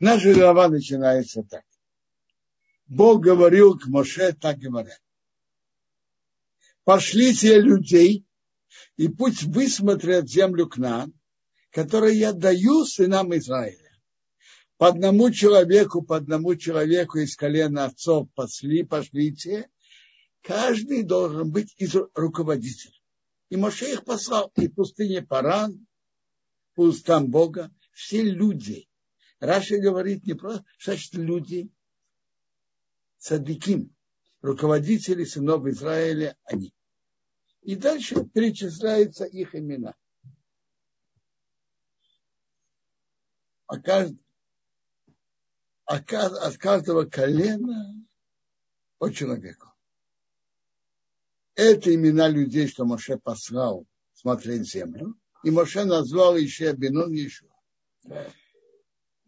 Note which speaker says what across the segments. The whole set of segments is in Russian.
Speaker 1: Наша глава начинается так. Бог говорил к Моше, так говоря. Пошлите людей, и пусть высмотрят землю к нам, которую я даю сынам Израиля. По одному человеку, по одному человеку из колена отцов пошли, пошлите. Каждый должен быть из руководителя. И Моше их послал и в пустыне Паран, по устам Бога, все люди. Раша говорит не просто, значит, люди, садиким, руководители сынов Израиля, они. И дальше перечисляются их имена. А а от каждого колена по человеку. Это имена людей, что Моше послал смотреть землю. И Моше назвал еще Бенон еще.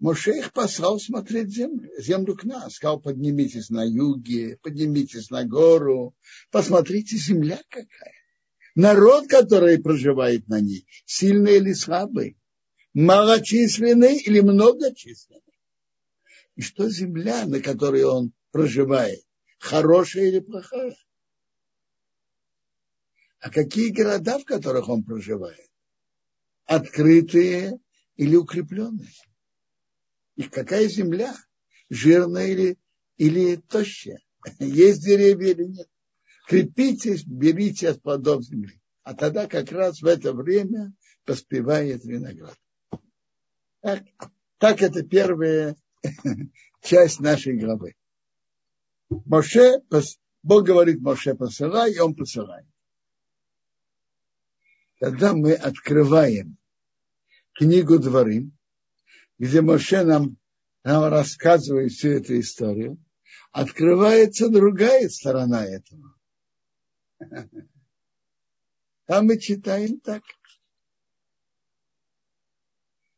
Speaker 1: Моше их послал смотреть землю, землю к нам. Сказал, поднимитесь на юге, поднимитесь на гору, посмотрите, земля какая. Народ, который проживает на ней, сильный или слабый, малочисленный или многочисленный. И что земля, на которой он проживает, хорошая или плохая? А какие города, в которых он проживает? Открытые или укрепленные? И какая земля? Жирная или, или тощая? Есть деревья или нет? Крепитесь, берите от плодов земли. А тогда как раз в это время поспевает виноград. Так, так это первая часть нашей главы. Моше, Бог говорит Моше посылай, и он посылает. Тогда мы открываем книгу Дворим, где Моше нам, нам рассказывает всю эту историю, открывается другая сторона этого. Там мы читаем так.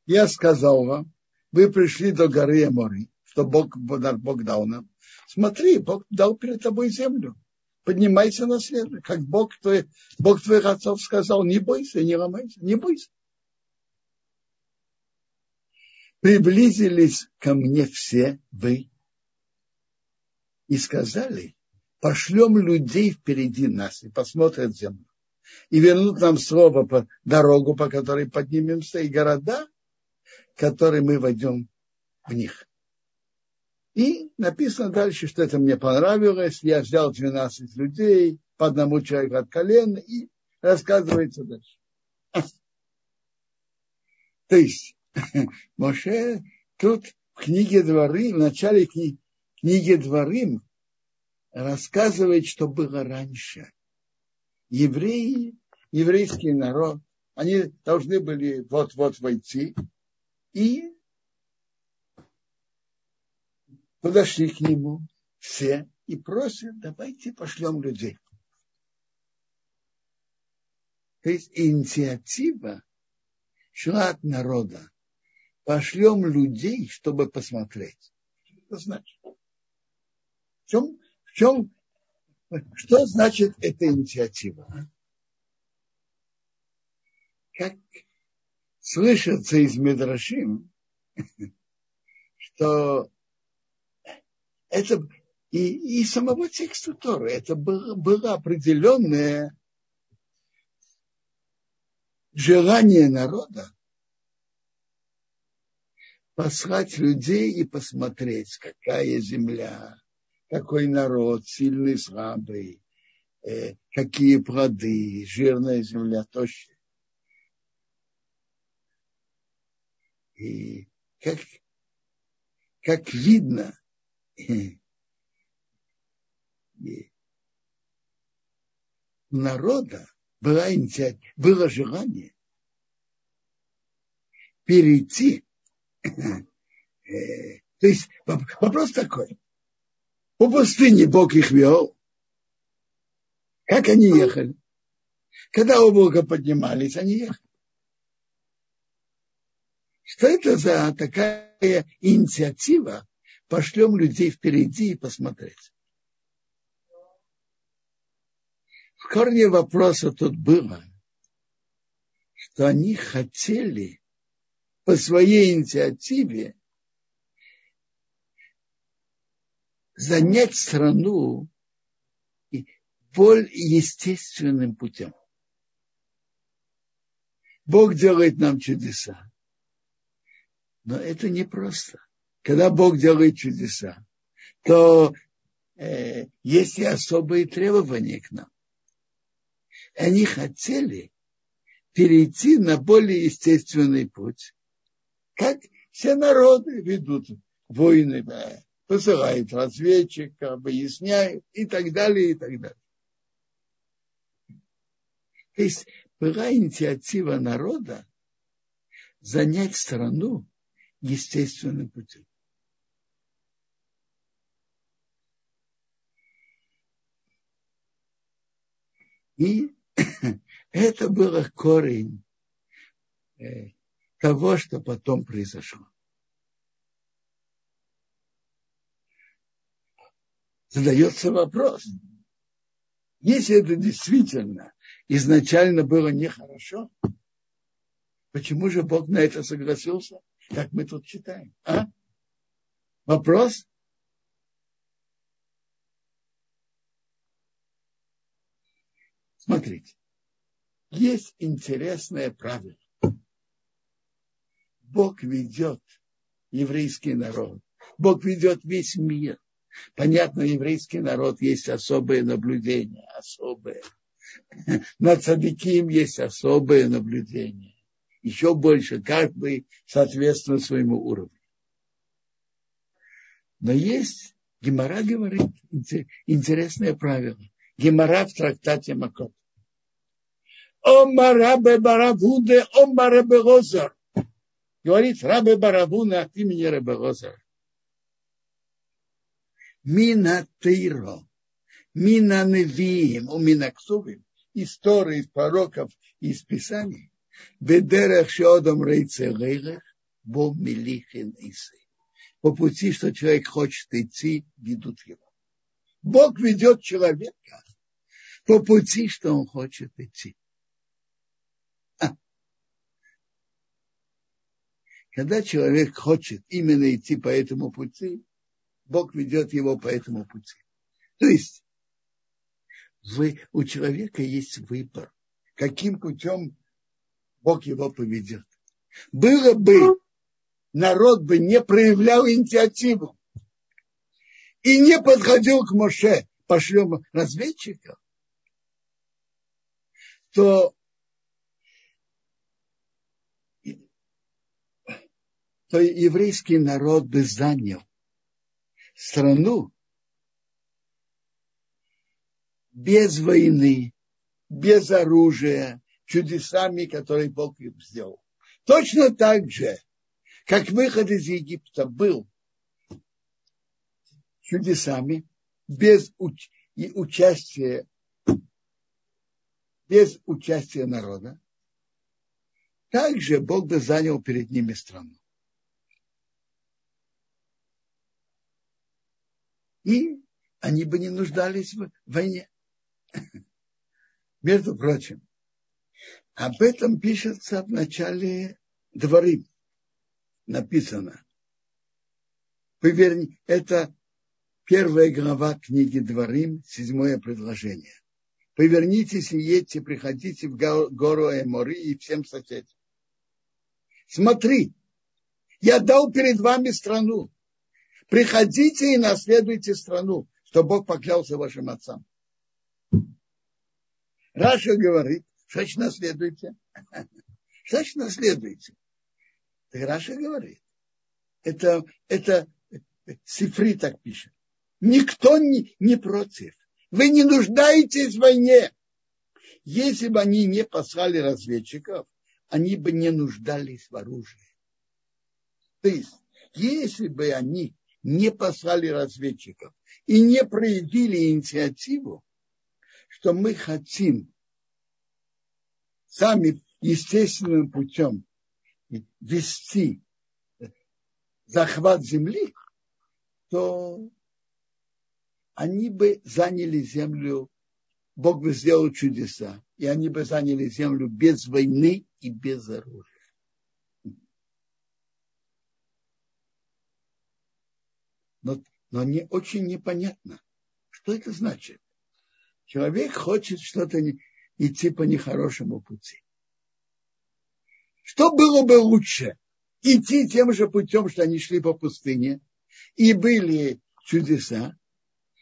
Speaker 1: Я сказал вам, вы пришли до горы Амори, что Бог, Бог дал нам. Смотри, Бог дал перед тобой землю. Поднимайся на след, как Бог, твой, Бог твоих отцов сказал, не бойся, не ломайся, не бойся. Приблизились ко мне все вы и сказали, пошлем людей впереди нас и посмотрят землю. И вернут нам слово по дорогу, по которой поднимемся, и города, которые мы войдем в них. И написано дальше, что это мне понравилось. Я взял 12 людей, по одному человеку от колена, и рассказывается дальше. То есть Моше тут в книге Дворы, в начале кни, книги Дворы рассказывает, что было раньше. Евреи, еврейский народ, они должны были вот-вот войти и подошли к нему все и просят, давайте пошлем людей. То есть инициатива шла от народа пошлем людей, чтобы посмотреть. Что это значит? В чем, в чем, что значит эта инициатива? Как слышится из Медрашим, что это и, и самого текста Торы, это было, было определенное желание народа послать людей и посмотреть, какая земля, какой народ, сильный, слабый, э, какие плоды, жирная земля, тощая. И как, как видно, у народа была, было желание перейти то есть вопрос такой. По пустыне Бог их вел. Как они ехали? Когда Бога поднимались, они ехали. Что это за такая инициатива? Пошлем людей впереди и посмотреть. В корне вопроса тут было, что они хотели по своей инициативе занять страну более естественным путем. Бог делает нам чудеса. Но это не просто. Когда Бог делает чудеса, то э, есть и особые требования к нам. Они хотели перейти на более естественный путь, как все народы ведут войны, посылают разведчика, выясняют и так далее, и так далее. То есть была инициатива народа занять страну естественным путем. И это было корень э, того, что потом произошло. Задается вопрос, если это действительно изначально было нехорошо, почему же Бог на это согласился, как мы тут читаем? А? Вопрос? Смотрите, есть интересное правило. Бог ведет еврейский народ. Бог ведет весь мир. Понятно, еврейский народ есть особые наблюдения, особые. На цадыким есть особое наблюдение. Еще больше, каждый соответственно своему уровню. Но есть, Гемора говорит, интересное правило. Гемора в трактате Макот. Ома рабе барабуде, ома рабе розар. Говорит рабе барабуна от имени рабе розар. Мина тейро Мина Невиим, у Минаксувим, истории пророков из Писаний, Бедерах Шодом Рейцелех, Бо Милихин Исы. По пути, что человек хочет идти, ведут его. Бог ведет человека по пути, что он хочет идти. Когда человек хочет именно идти по этому пути, Бог ведет его по этому пути. То есть вы, у человека есть выбор, каким путем Бог его поведет. Было бы, народ бы не проявлял инициативу и не подходил к Моше, пошлем разведчиков, то, то еврейский народ бы занял страну, без войны, без оружия, чудесами, которые Бог им сделал. Точно так же, как выход из Египта был чудесами, без уч- и участия, без участия народа, также Бог бы занял перед ними страну. И они бы не нуждались в войне. Между прочим, об этом пишется в начале дворы. Написано. Поверь, это первая глава книги Дворим, седьмое предложение. Повернитесь и едьте, приходите в гору Эмори и всем соседям. Смотри, я дал перед вами страну. Приходите и наследуйте страну, что Бог поклялся вашим отцам. Раша говорит, что значит наследуете? Что значит наследуете? Так Раша говорит, это, это Сифри так пишет. Никто не, не против. Вы не нуждаетесь в войне. Если бы они не послали разведчиков, они бы не нуждались в оружии. То есть, если бы они не послали разведчиков и не проявили инициативу, что мы хотим сами естественным путем вести захват земли, то они бы заняли землю, Бог бы сделал чудеса, и они бы заняли землю без войны и без оружия. Но, не очень непонятно, что это значит. Человек хочет что-то идти по нехорошему пути. Что было бы лучше? Идти тем же путем, что они шли по пустыне, и были чудеса,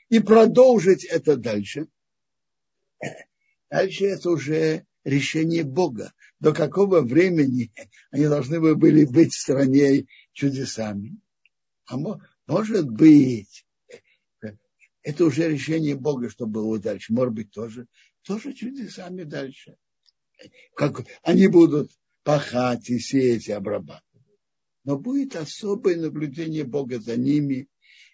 Speaker 1: и продолжить это дальше. Дальше это уже решение Бога. До какого времени они должны были быть в стране чудесами. А может быть, это уже решение Бога, что было дальше. Может быть, тоже, тоже чудесами дальше. Как они будут пахать и сеять и обрабатывать. Но будет особое наблюдение Бога за ними,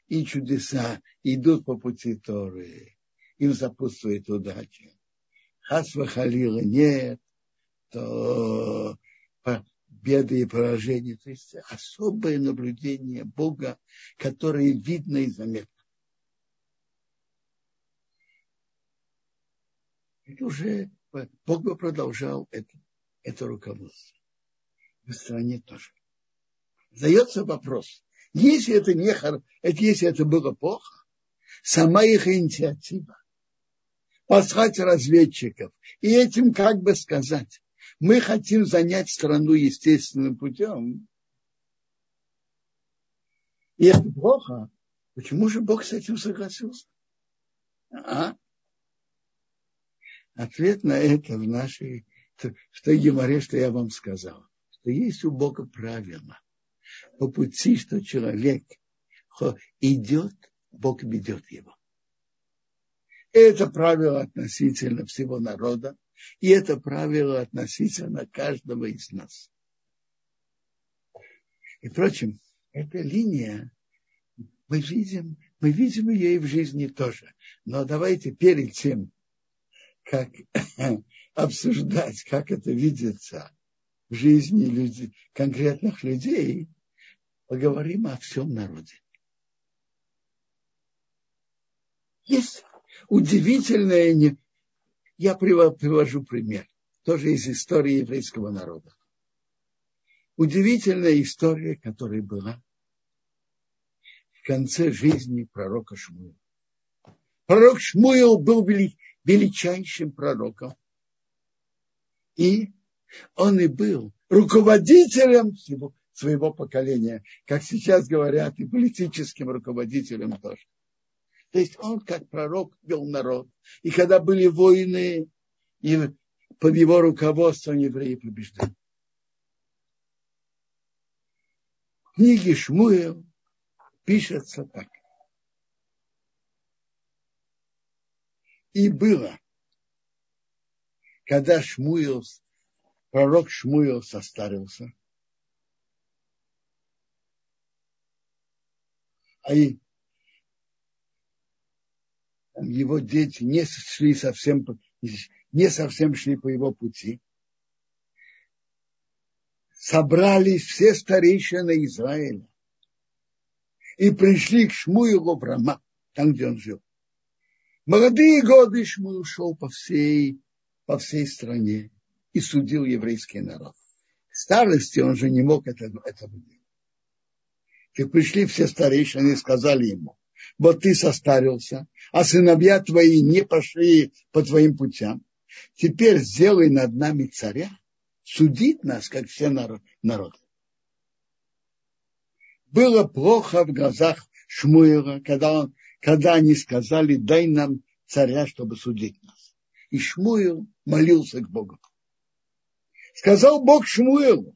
Speaker 1: и чудеса идут по пути Торы. Им сопутствует удача. Хасва Халила нет, то беды и поражения. То есть особое наблюдение Бога, которое видно и заметно. Это уже Бог бы продолжал это, это руководство. В стране тоже. Задается вопрос, если это не это, если это было плохо, сама их инициатива, послать разведчиков и этим как бы сказать, мы хотим занять страну естественным путем, и это плохо, почему же Бог с этим согласился? А? Ответ на это в нашей, в той геморе, что я вам сказал, что есть у Бога правило. По пути, что человек идет, Бог ведет его. Это правило относительно всего народа, и это правило относительно каждого из нас. И, впрочем, эта линия, мы видим, мы видим ее и в жизни тоже. Но давайте перед тем, как обсуждать, как это видится в жизни людей, конкретных людей, поговорим о всем народе. Есть удивительное, я привожу пример, тоже из истории еврейского народа. Удивительная история, которая была в конце жизни пророка Шмуила. Пророк Шмуил был величайшим пророком. И он и был руководителем своего поколения, как сейчас говорят, и политическим руководителем тоже. То есть он, как пророк, вел народ. И когда были войны, и под его руководством евреи побеждали. В книге Шмуэл пишется так. И было, когда Шмуил, пророк Шмуил состарился, а и его дети не шли совсем, не совсем шли по его пути. Собрались все старейшины Израиля и пришли к Шмуилу в Рама, там, где он жил. Молодые годы Шмуил шел по всей, по всей стране и судил еврейский народ. В старости он же не мог это, этого делать. И пришли все старейшины и сказали ему, вот ты состарился, а сыновья твои не пошли по твоим путям. Теперь сделай над нами царя, судить нас, как все народы. Было плохо в глазах Шмуила, когда, он, когда они сказали, дай нам царя, чтобы судить нас. И Шмуил молился к Богу. Сказал Бог Шмуилу,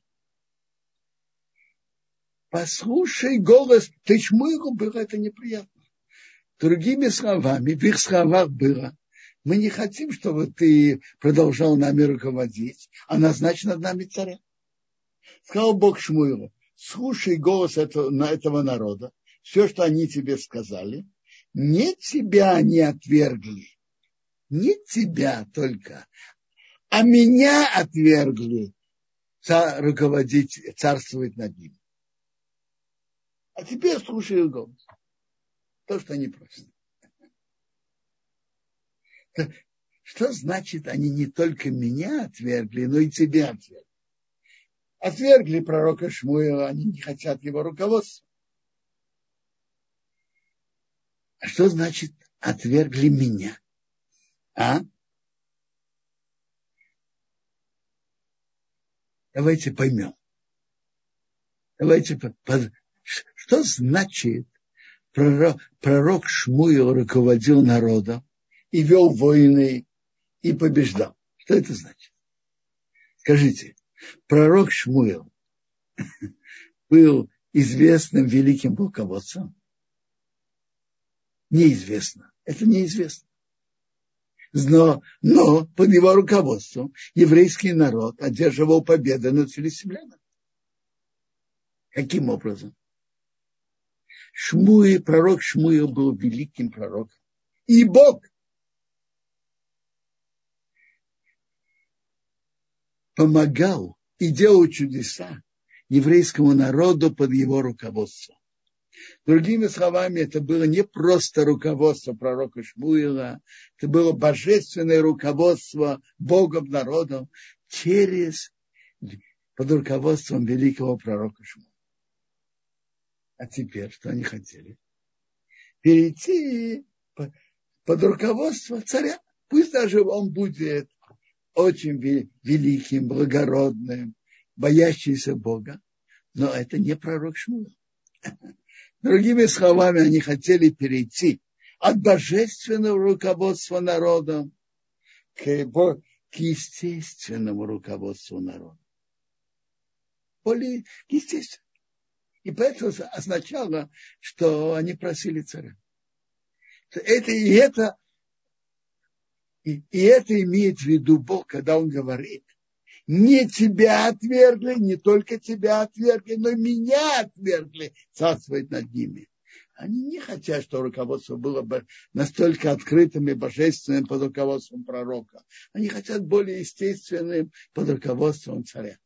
Speaker 1: послушай голос, ты Шмуилу было это неприятно. Другими словами, в их словах было, мы не хотим, чтобы ты продолжал нами руководить, а назначь над нами царя. Сказал Бог Шмуилу, слушай голос этого, этого народа, все, что они тебе сказали, не тебя они отвергли, не тебя только, а меня отвергли руководить, царствовать над ним. А теперь слушай голос то, что они просят. Что значит, они не только меня отвергли, но и тебя отвергли? Отвергли пророка Шмуила, они не хотят его руководства. А что значит отвергли меня? А? Давайте поймем. Давайте, что значит пророк, пророк Шмуил руководил народом и вел войны и побеждал? Что это значит? Скажите, пророк Шмуил был известным великим полководцем? Неизвестно. Это неизвестно. Но, но под его руководством еврейский народ одерживал победы над филистимлянами. Каким образом? Шмуи, пророк Шмуил был великим пророком. И Бог помогал и делал чудеса еврейскому народу под его руководством. Другими словами, это было не просто руководство пророка Шмуила, это было божественное руководство Богом народом через под руководством великого пророка Шмуила. А теперь что они хотели? Перейти под руководство царя. Пусть даже он будет очень великим, благородным, боящийся Бога, но это не пророк Шмуил. Другими словами, они хотели перейти от божественного руководства народом к, к естественному руководству народа. Более естественно. И поэтому означало, что они просили царя. Это и это, и, и это имеет в виду Бог, когда он говорит, не тебя отвергли, не только тебя отвергли, но меня отвергли, царствовать над ними. Они не хотят, чтобы руководство было бы настолько открытым и божественным под руководством пророка. Они хотят более естественным под руководством царя.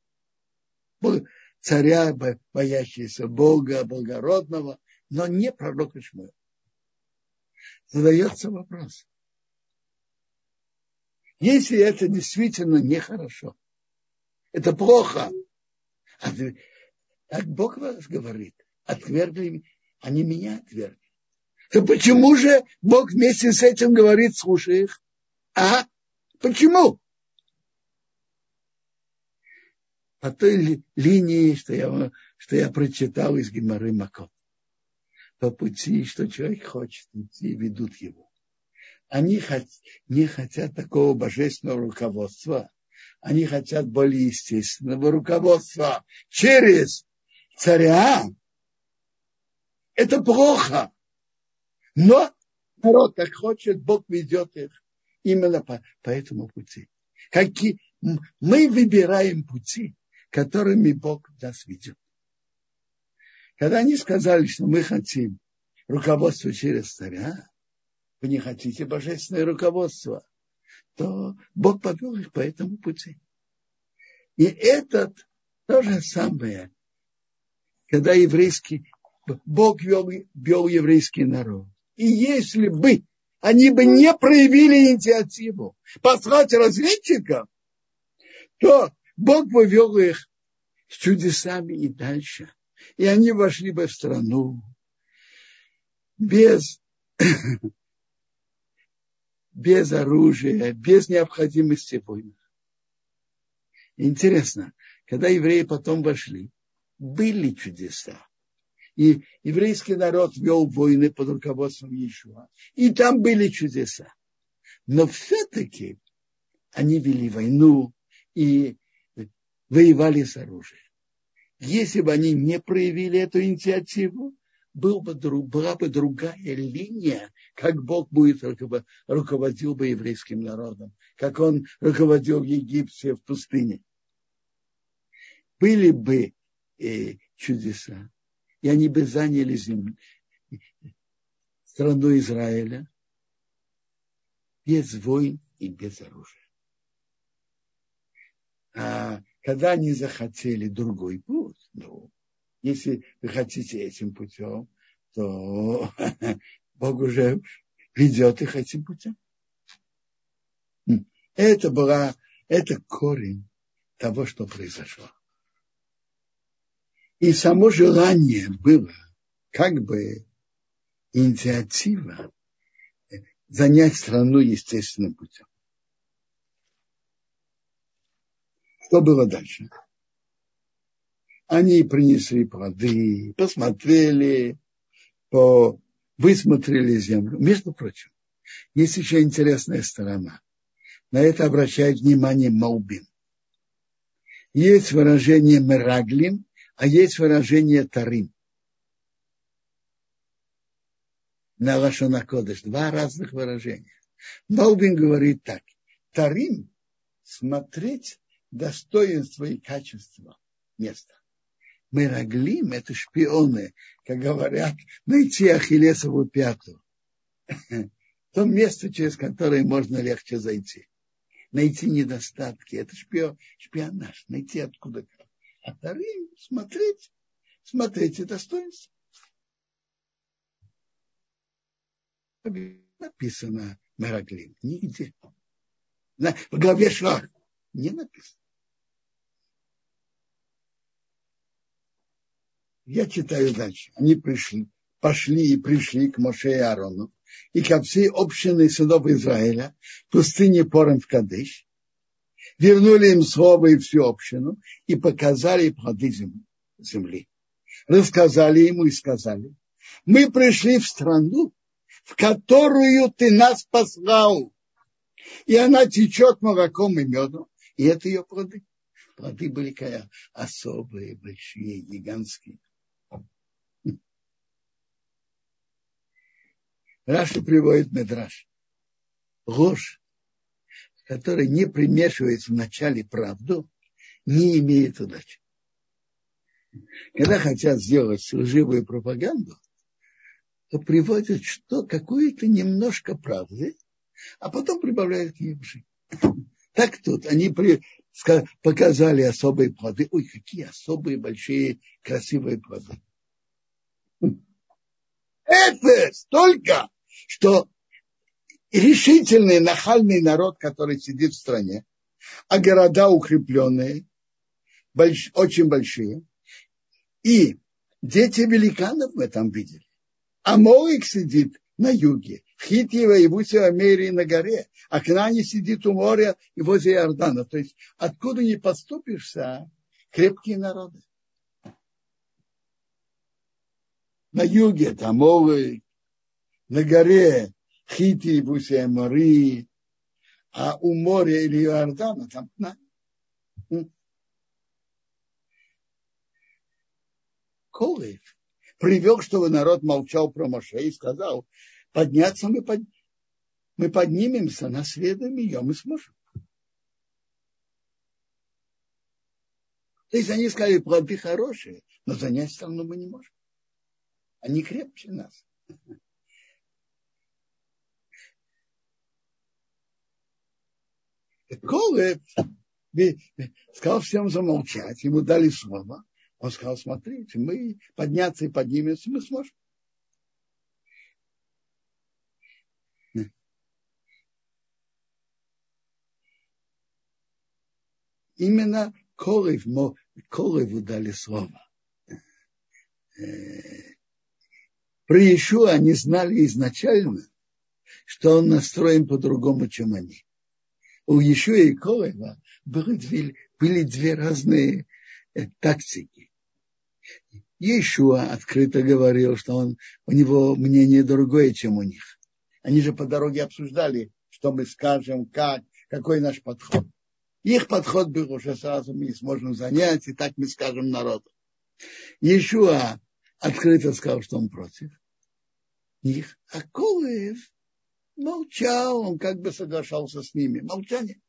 Speaker 1: Царя, боящегося Бога, благородного, но не пророка Шмуэля. Задается вопрос. Если это действительно нехорошо, это плохо. А, а Бог вас говорит, отвергли, они меня отвергли. То почему же Бог вместе с этим говорит, слушай их? А? Почему? По той ли, линии, что я, что я прочитал из Гимары Макот. По пути, что человек хочет идти, ведут его. Они хот, не хотят такого божественного руководства, они хотят более естественного руководства через царя. Это плохо. Но народ так хочет, Бог ведет их именно по, по этому пути. Какие, мы выбираем пути, которыми Бог нас ведет. Когда они сказали, что мы хотим руководство через царя, вы не хотите божественное руководство, то Бог повел их по этому пути. И этот то же самое, когда еврейский, Бог вел, вел еврейский народ. И если бы они бы не проявили инициативу послать разведчиков, то Бог бы вел их с чудесами и дальше. И они вошли бы в страну без без оружия, без необходимости войны. Интересно, когда евреи потом вошли, были чудеса. И еврейский народ вел войны под руководством Иешуа. И там были чудеса. Но все-таки они вели войну и воевали с оружием. Если бы они не проявили эту инициативу, был бы, была бы другая линия, как Бог будет руководил бы еврейским народом, как он руководил в Египте в пустыне. Были бы э, чудеса, и они бы заняли землю, страну Израиля без войн и без оружия. А когда они захотели другой путь, ну, если вы хотите этим путем, то Бог уже ведет их этим путем. Это была, это корень того, что произошло. И само желание было как бы инициатива занять страну естественным путем. Что было дальше? Они принесли плоды, посмотрели, по, высмотрели землю. Между прочим, есть еще интересная сторона. На это обращает внимание Маубин. Есть выражение Мераглим, а есть выражение Тарим. На Лашона Кодыш. Два разных выражения. Маубин говорит так. Тарим – смотреть достоинство и качество места. Мераглим – это шпионы, как говорят, найти Ахиллесову пяту. То место, через которое можно легче зайти. Найти недостатки. Это шпион, шпионаж. Найти откуда. А вторым смотреть, смотрите достоинство. Написано Мераглим. Нигде. В главе Шлах не написано. Я читаю дальше. Они пришли, пошли и пришли к Моше и Аарону и ко всей общине сынов Израиля пустыне Пором в Кадыш, вернули им слово и всю общину и показали плоды земли. Рассказали ему и сказали, мы пришли в страну, в которую ты нас послал, и она течет молоком и медом, и это ее плоды. Плоды были особые, большие, гигантские. Раша приводит Медраж. Ложь, который не примешивает в начале правду, не имеет удачи. Когда хотят сделать лживую пропаганду, то приводят что? Какую-то немножко правды, а потом прибавляют к ней. Так тут они при, показали особые плоды. Ой, какие особые, большие, красивые плоды. Это столько что решительный нахальный народ, который сидит в стране, а города укрепленные, больш, очень большие, и дети великанов мы там видели. А Моик сидит на юге, Хитьева и Буся Америи на горе, а Кнани сидит у моря и возле Иордана. То есть откуда не поступишься, крепкие народы. На юге там Моик, на горе Хити, Бусия Мари, а у моря или Иордана там на. Колев привел, чтобы народ молчал про Моше и сказал, подняться мы, под... мы поднимемся, наследуем ее, мы сможем. То есть они сказали, плоды хорошие, но занять страну мы не можем. Они крепче нас. Колет сказал всем замолчать, ему дали слово. Он сказал, смотрите, мы подняться и поднимемся, мы сможем. Именно Колев, Колеву дали слово. Про Иешуа они знали изначально, что он настроен по-другому, чем они у Ешуа и Колева были две, были две разные э, тактики. Ешуа открыто говорил, что он, у него мнение другое, чем у них. Они же по дороге обсуждали, что мы скажем, как, какой наш подход. Их подход был уже сразу, мы сможем занять, и так мы скажем народу. Ешуа открыто сказал, что он против них. А Колев молчал, он как бы соглашался с ними. Молчание.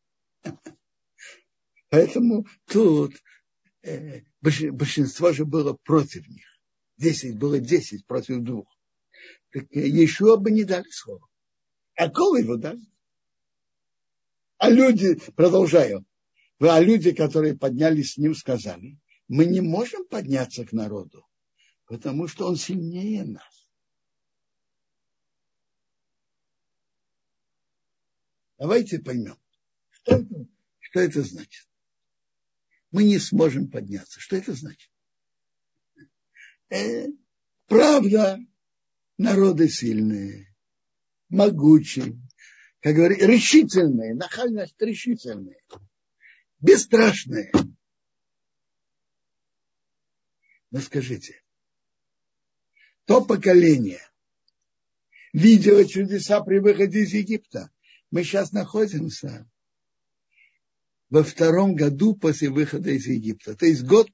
Speaker 1: Поэтому тут э, большинство же было против них. Десять, было десять против двух. Так э, еще бы не дали слово. А кого его дали? А люди, продолжаю, а люди, которые поднялись с ним, сказали, мы не можем подняться к народу, потому что он сильнее нас. Давайте поймем, что это, что это значит. Мы не сможем подняться. Что это значит? Э, правда, народы сильные, могучие, как говорят, решительные, нахальность решительные, бесстрашные. Но скажите, то поколение видело чудеса при выходе из Египта. Мы сейчас находимся во втором году после выхода из Египта. То есть год,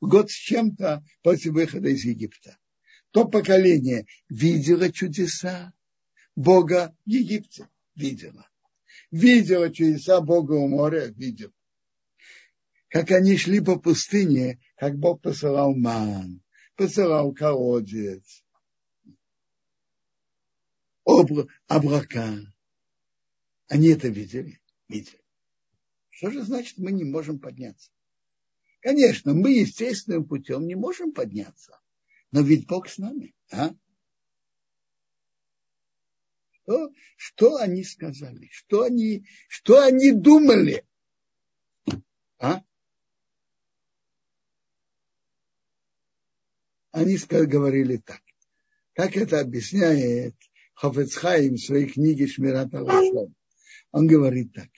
Speaker 1: год с чем-то после выхода из Египта. То поколение видело чудеса Бога в Египте. Видело. Видело чудеса Бога у моря. Видело. Как они шли по пустыне, как Бог посылал ман, посылал колодец, облака. Они это видели? Видели. Что же значит, мы не можем подняться? Конечно, мы естественным путем не можем подняться. Но ведь Бог с нами. А? Что, что они сказали? Что они, что они думали? А? Они говорили так. Как это объясняет Хафецхайм в своей книге Шмират Алашом. Он говорит так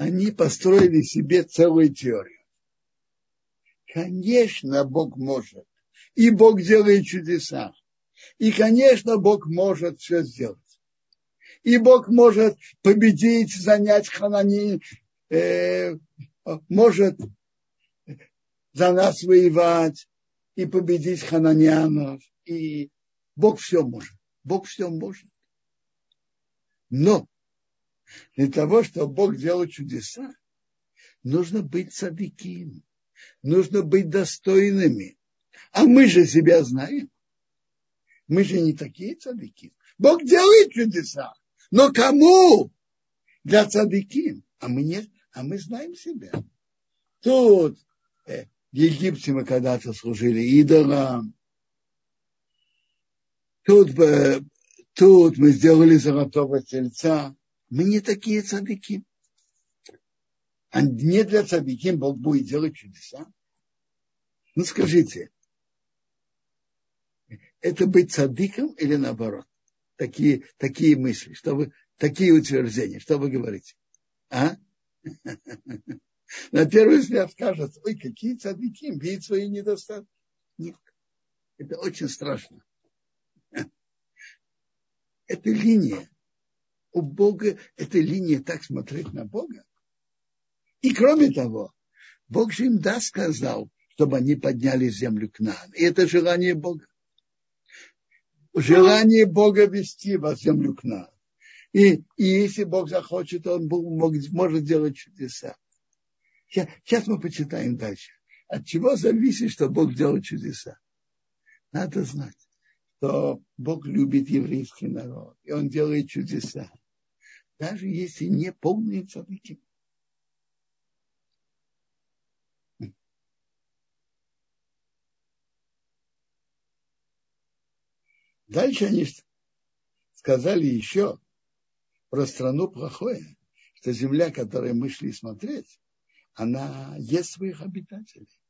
Speaker 1: они построили себе целую теорию. Конечно, Бог может. И Бог делает чудеса. И, конечно, Бог может все сделать. И Бог может победить, занять Ханани, э, может за нас воевать и победить хананянов. И Бог все может. Бог все может. Но для того, чтобы Бог делал чудеса, нужно быть садыким, нужно быть достойными. А мы же себя знаем. Мы же не такие цадыки. Бог делает чудеса. Но кому? Для цадыки. А мы нет, а мы знаем себя. Тут э, в Египте мы когда-то служили идолам. Тут, э, тут мы сделали золотого тельца. Мы не такие цадыки. А не для цадыки Бог будет делать чудеса. Ну скажите, это быть цадыком или наоборот? Такие, такие мысли, что вы, такие утверждения, что вы говорите? А? На первый взгляд скажут, ой, какие цадыки, видят свои недостатки. Нет, это очень страшно. Это линия у Бога эта линия так смотреть на Бога. И кроме того, Бог же им да сказал, чтобы они подняли землю к нам. И это желание Бога. Желание Бога вести вас землю к нам. И, и если Бог захочет, Он мог, может делать чудеса. Сейчас, мы почитаем дальше. От чего зависит, что Бог делает чудеса? Надо знать, что Бог любит еврейский народ, и Он делает чудеса даже если не полные цадыки. Дальше они сказали еще про страну плохое, что земля, которой мы шли смотреть, она ест своих обитателей.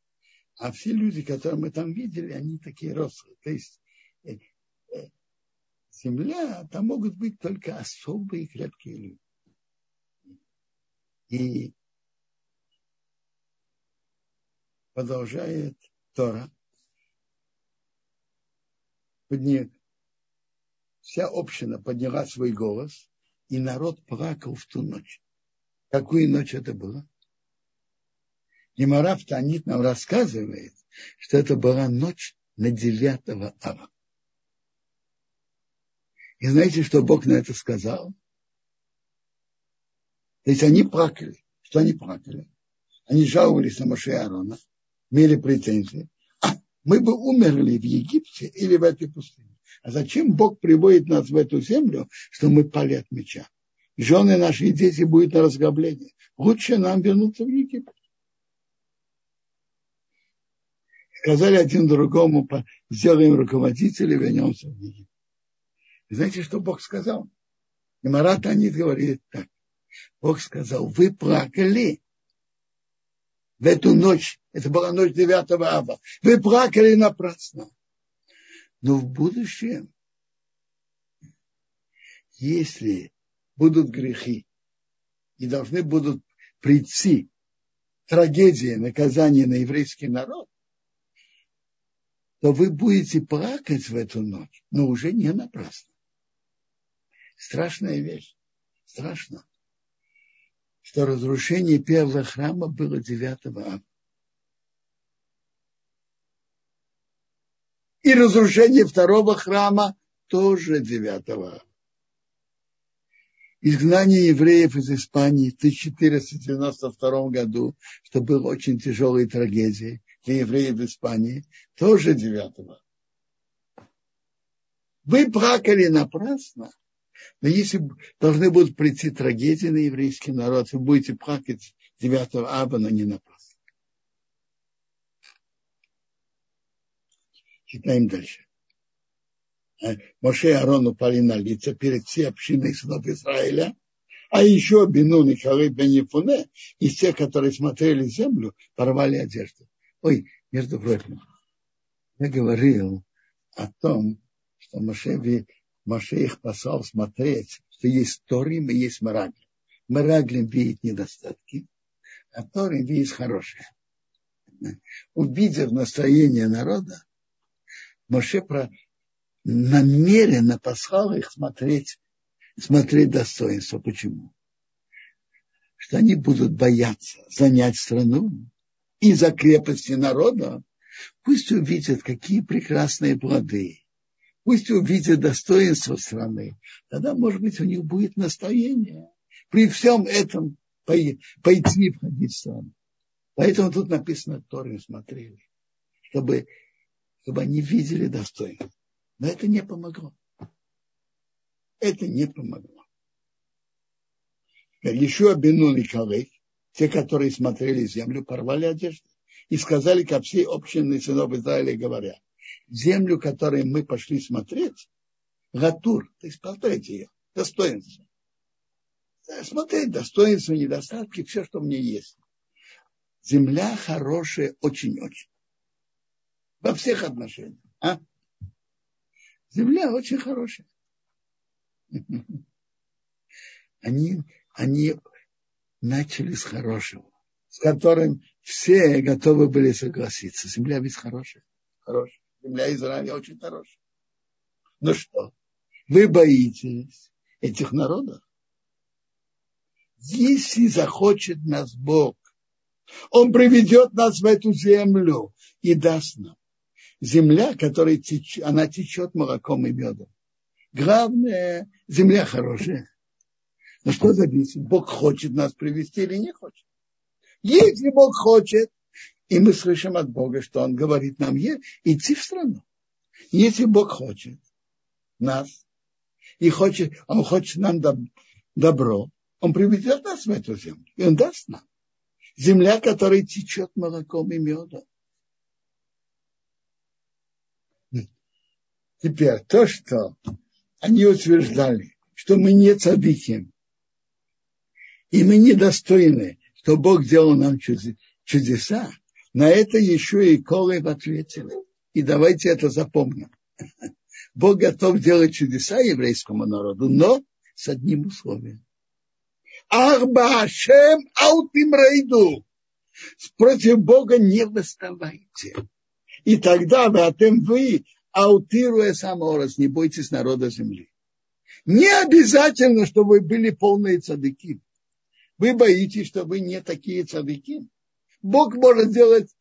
Speaker 1: А все люди, которые мы там видели, они такие рослые. То есть э, э, земля, там могут быть только особые крепкие люди. И продолжает Тора. Подня... Вся община подняла свой голос, и народ плакал в ту ночь. Какую ночь это было? Гемора Танит нам рассказывает, что это была ночь на 9 ава. И знаете, что Бог на это сказал? То есть они плакали. Что они плакали? Они жаловались на Моше Аарона, имели претензии. А, мы бы умерли в Египте или в этой пустыне. А зачем Бог приводит нас в эту землю, что мы пали от меча? Жены наши и дети будут на разграблении. Лучше нам вернуться в Египет. Сказали один другому, сделаем руководителя, вернемся в Египет. Знаете, что Бог сказал? И Марат Анит говорит так. Бог сказал, вы плакали в эту ночь, это была ночь 9 ава, вы плакали напрасно. Но в будущем, если будут грехи и должны будут прийти трагедия, наказание на еврейский народ, то вы будете плакать в эту ночь, но уже не напрасно. Страшная вещь. Страшно. Что разрушение первого храма было 9 августа. И разрушение второго храма тоже 9 августа. Изгнание евреев из Испании в 1492 году, что было очень тяжелой трагедией для евреев в Испании, тоже 9 Вы плакали напрасно, но если должны будут прийти трагедии на еврейский народ, вы будете плакать 9 аба, но не напрасно. Читаем дальше. Э, Моше и Арон упали на лица перед всей общиной сынов Израиля, а еще Бенун и Халей бен Ефуне, из тех, которые смотрели землю, порвали одежду. Ой, между прочим, я говорил о том, что Моше, Моше их послал смотреть, что есть Торим и есть Мараглим. Мараглим видит недостатки, а Торим видит хорошее. Увидев настроение народа, Моше про, намеренно послал их смотреть, смотреть достоинство. Почему? Что они будут бояться занять страну из-за крепости народа. Пусть увидят, какие прекрасные плоды. Пусть увидят достоинство страны. Тогда, может быть, у них будет настроение при всем этом пойти и входить в страну. Поэтому тут написано, Торин смотрели, чтобы чтобы они видели достоинство. Но это не помогло. Это не помогло. Еще Бенун и те, которые смотрели землю, порвали одежду и сказали ко всей общине сынов Израиля, говоря, землю, которую мы пошли смотреть, Гатур, то есть смотреть ее, достоинство. Смотреть достоинство, недостатки, все, что мне есть. Земля хорошая очень-очень во всех отношениях. А? Земля очень хорошая. Они, они начали с хорошего, с которым все готовы были согласиться. Земля ведь хорошая. Хорошая. Земля Израиля очень хорошая. Ну что, вы боитесь этих народов? Если захочет нас Бог, Он приведет нас в эту землю и даст нам земля, которая теч, она течет молоком и медом. Главное, земля хорошая. Но что зависит? Бог хочет нас привести или не хочет? Если Бог хочет, и мы слышим от Бога, что Он говорит нам идти в страну. Если Бог хочет нас, и хочет, Он хочет нам добро, Он приведет нас в эту землю, и Он даст нам. Земля, которая течет молоком и медом. Теперь то, что они утверждали, что мы не цадыки, и мы недостойны, что Бог делал нам чудеса, на это еще и Колев ответили. И давайте это запомним. Бог готов делать чудеса еврейскому народу, но с одним условием. Арбашем аутим рейду. Против Бога не восставайте. И тогда вы, а тем вы аутируя саморос, не бойтесь народа земли. Не обязательно, чтобы вы были полные цадыки. Вы боитесь, что вы не такие цадыки. Бог может сделать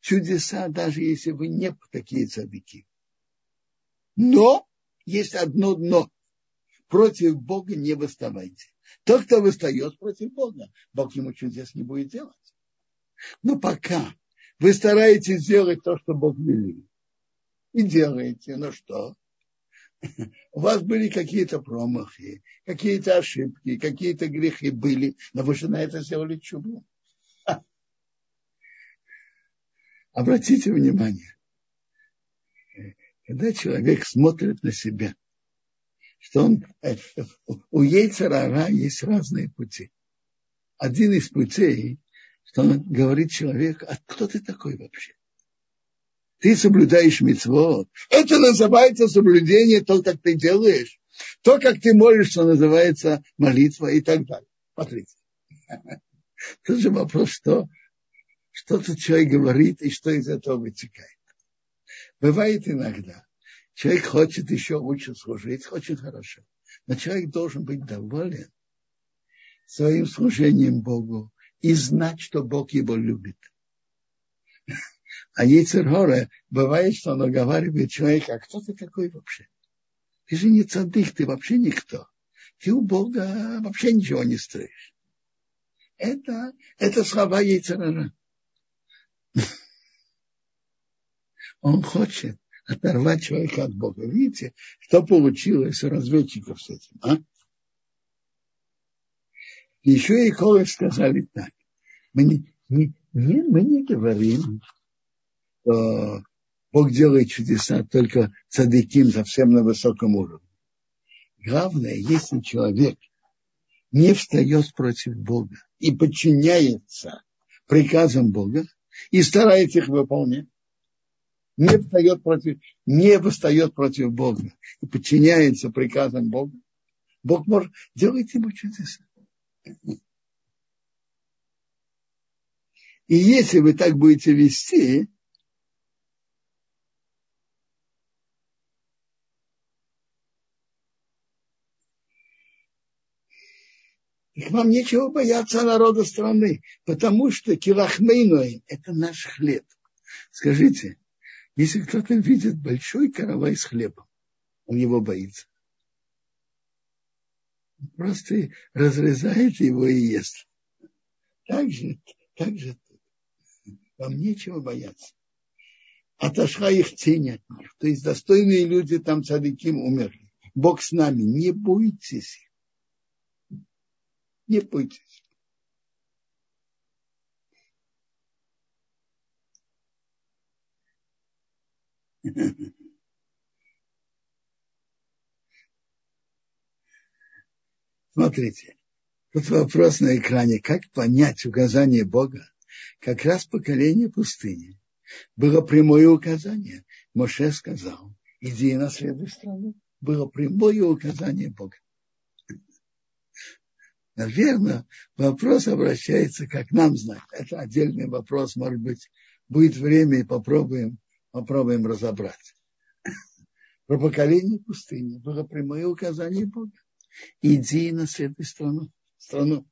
Speaker 1: чудеса, даже если вы не такие цадыки. Но есть одно но. Против Бога не восставайте. Тот, кто восстает против Бога, Бог ему чудес не будет делать. Но пока вы стараетесь сделать то, что Бог велел, и делаете. Ну что? У вас были какие-то промахи, какие-то ошибки, какие-то грехи были, но вы же на это сделали чубу. Обратите внимание, когда человек смотрит на себя, что он, э, у Ейцерара есть разные пути. Один из путей, что он говорит человеку, а кто ты такой вообще? ты соблюдаешь мецвод. Это называется соблюдение, то, как ты делаешь. То, как ты молишься, называется молитва и так далее. Смотрите. Тут же вопрос, что, что тут человек говорит и что из этого вытекает. Бывает иногда, человек хочет еще лучше служить, очень хорошо. Но человек должен быть доволен своим служением Богу и знать, что Бог его любит. А Ейцергора бывает, что он оговаривает человека, а кто ты такой вообще? Ты же не цадых, ты вообще никто. Ты у Бога вообще ничего не стоишь. Это, это слова Ейцергора. Он хочет оторвать человека от Бога. Видите, что получилось у разведчиков с этим, а? Еще и Колы сказали так. Мы не, не, не, мы не говорим, что Бог делает чудеса только цадыким совсем на высоком уровне. Главное, если человек не встает против Бога и подчиняется приказам Бога и старается их выполнять, не встает против, не восстает против Бога и подчиняется приказам Бога, Бог может делать ему чудеса. И если вы так будете вести, их вам нечего бояться народа страны, потому что килахмейной – это наш хлеб. Скажите, если кто-то видит большой каравай с хлебом, он его боится просто разрезает его и ест. Так же, так же вам нечего бояться. Отошла их тень от них. То есть достойные люди там цадыким умерли. Бог с нами. Не бойтесь. Не бойтесь. Смотрите, тут вопрос на экране, как понять указание Бога? Как раз поколение пустыни. Было прямое указание. Моше сказал, иди и наследуй страну. Было прямое указание Бога. Наверное, вопрос обращается, как нам знать. Это отдельный вопрос, может быть, будет время и попробуем, попробуем разобрать. Про поколение пустыни было прямое указание Бога иди на наследуй страну. страну.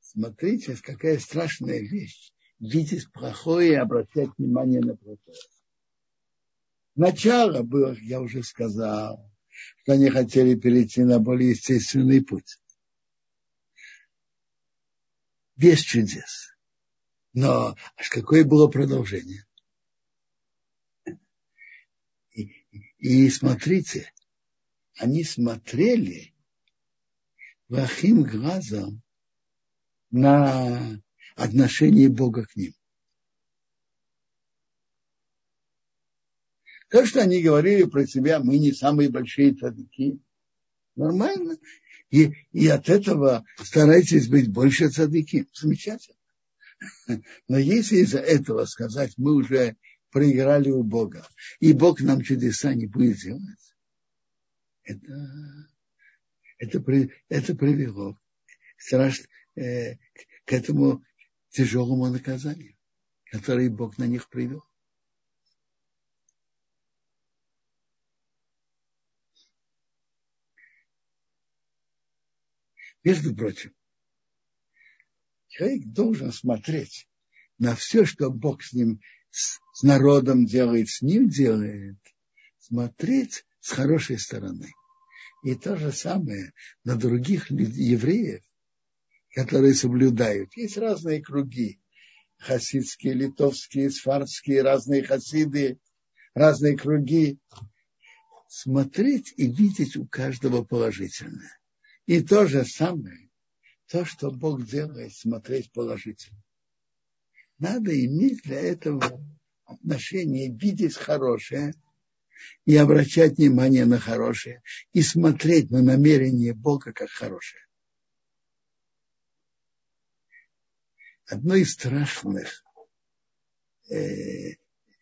Speaker 1: Смотрите, какая страшная вещь. Видеть плохое и обращать внимание на плохое. Начало было, я уже сказал, что они хотели перейти на более естественный путь. Без чудес. Но какое было продолжение? И смотрите, они смотрели вахим глазом на отношение Бога к ним. То, что они говорили про себя, мы не самые большие цадыки, нормально. И, и от этого старайтесь быть больше цадыки. Замечательно. Но если из-за этого сказать, мы уже проиграли у Бога, и Бог нам чудеса не будет делать, это, это, это привело страш, э, к этому тяжелому наказанию, которое Бог на них привел. Между прочим, человек должен смотреть на все, что Бог с ним с, народом делает, с ним делает, смотреть с хорошей стороны. И то же самое на других евреев, которые соблюдают. Есть разные круги. Хасидские, литовские, сфардские, разные хасиды, разные круги. Смотреть и видеть у каждого положительное. И то же самое, то, что Бог делает, смотреть положительно. Надо иметь для этого отношение, видеть хорошее и обращать внимание на хорошее и смотреть на намерение Бога как хорошее. одно из страшных, э,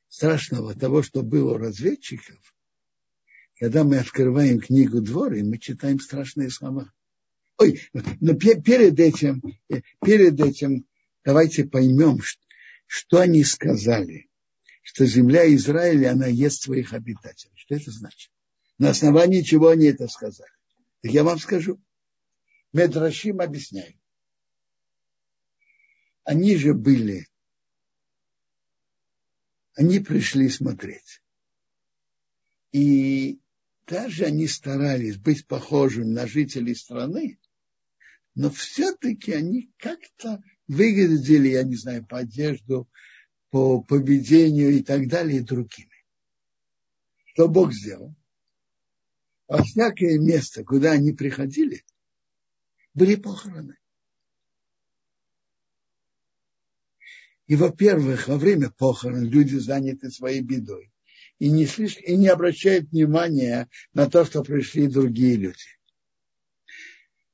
Speaker 1: страшного того, что было у разведчиков, когда мы открываем книгу Двор, и мы читаем страшные слова. Ой, но перед этим, э, перед этим давайте поймем, что они сказали, что земля Израиля, она ест своих обитателей. Что это значит? На основании чего они это сказали? Так я вам скажу. Медрашим объясняет. Они же были, они пришли смотреть. И даже они старались быть похожими на жителей страны, но все-таки они как-то выглядели, я не знаю, по одежду, по поведению и так далее, другими. Что Бог сделал? А всякое место, куда они приходили, были похороны. И, во-первых, во время похорон люди заняты своей бедой и не, слишком, и не обращают внимания на то, что пришли другие люди.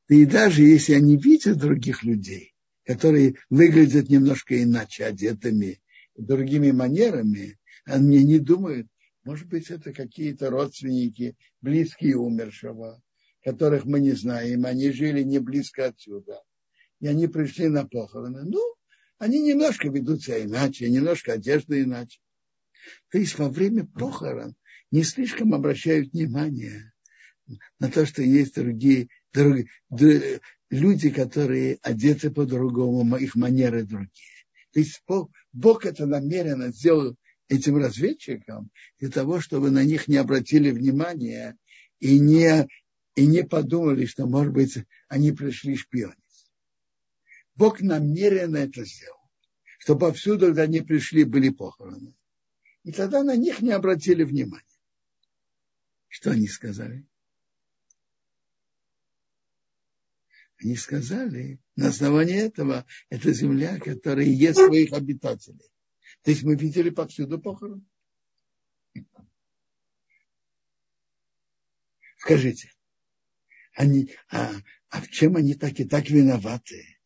Speaker 1: И даже если они видят других людей, которые выглядят немножко иначе, одетыми, другими манерами, они не думают, может быть, это какие-то родственники, близкие умершего, которых мы не знаем, они жили не близко отсюда. И они пришли на похороны. Ну, они немножко ведут себя иначе, немножко одежда иначе. То есть во время похорон не слишком обращают внимание на то, что есть другие, другие люди, которые одеты по-другому, их манеры другие. То есть Бог это намеренно сделал этим разведчикам для того, чтобы на них не обратили внимания и не, и не подумали, что, может быть, они пришли шпионить. Бог намеренно это сделал, чтобы повсюду, когда они пришли, были похороны. И тогда на них не обратили внимания. Что они сказали? Они сказали, на основании этого, это земля, которая ест своих обитателей. То есть мы видели повсюду похорон. Скажите, они, а, а в чем они так и так виноваты?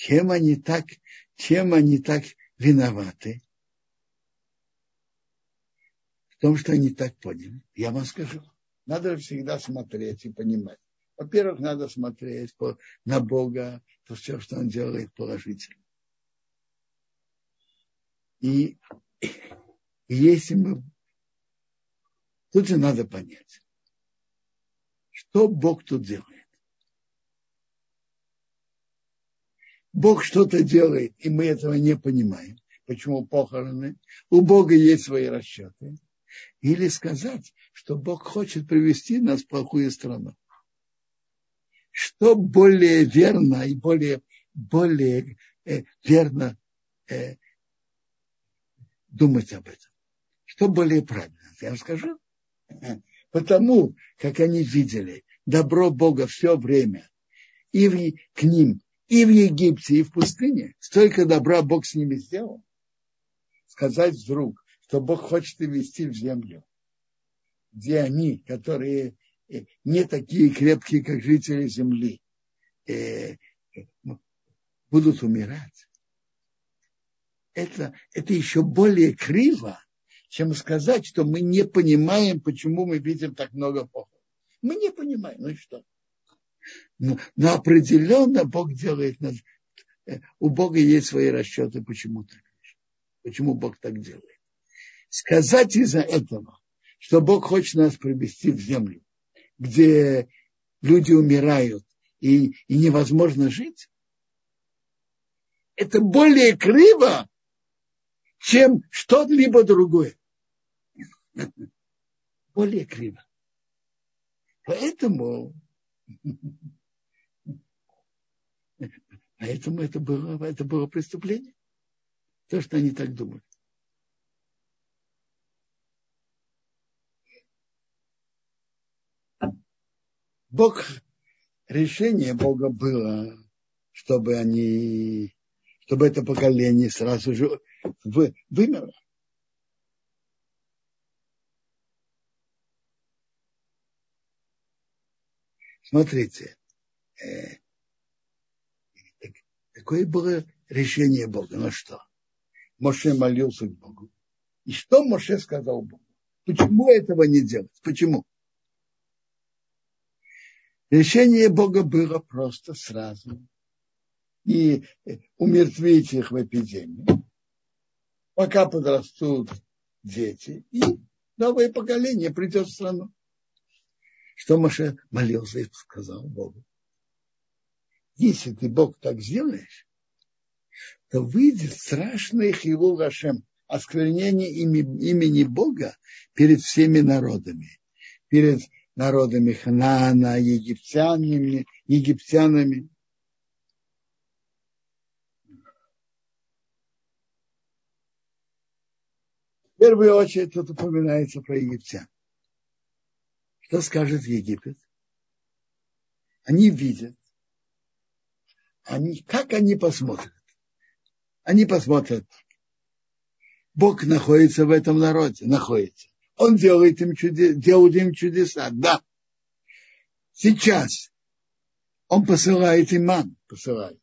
Speaker 1: Чем они так, чем они так виноваты? В том, что они так поняли. Я вам скажу. Надо всегда смотреть и понимать. Во-первых, надо смотреть на Бога, то все, что Он делает положительно. И, и если мы... Тут же надо понять, что Бог тут делает. Бог что-то делает, и мы этого не понимаем. Почему похороны? У Бога есть свои расчеты. Или сказать, что Бог хочет привести нас в плохую страну. Что более верно и более, более э, верно э, думать об этом? Что более правильно? Я вам скажу. Потому, как они видели добро Бога все время, и к ним, и в Египте, и в пустыне, столько добра Бог с ними сделал. Сказать вдруг, что Бог хочет вести в землю, где они, которые э, не такие крепкие, как жители земли, э, будут умирать. Это, это еще более криво, чем сказать, что мы не понимаем, почему мы видим так много похорон. Мы не понимаем, ну и что? Но, но определенно Бог делает, э, у Бога есть свои расчеты, почему так, почему Бог так делает сказать из-за этого, что Бог хочет нас привести в землю, где люди умирают и, и невозможно жить, это более криво, чем что-либо другое. Более криво. Поэтому, поэтому это было, это было преступление. То, что они так думают. Бог, решение Бога было, чтобы они, чтобы это поколение сразу же вы, вымерло. Смотрите, э, какое было решение Бога? Ну что? Моше молился к Богу. И что Моше сказал Богу? Почему этого не делать? Почему? Решение Бога было просто сразу. И умертвить их в эпидемии, пока подрастут дети, и новое поколение придет в страну. Что Маше молился и сказал Богу. Если ты, Бог, так сделаешь, то выйдет страшный хилу Гашем, осквернение имени Бога перед всеми народами, перед народами Ханаана, египтянами, египтянами. В первую очередь тут упоминается про египтян. Что скажет Египет? Они видят, они, как они посмотрят? Они посмотрят, Бог находится в этом народе, находится. Он делает им, чудес, делает им чудеса, да. Сейчас он посылает иман, посылает.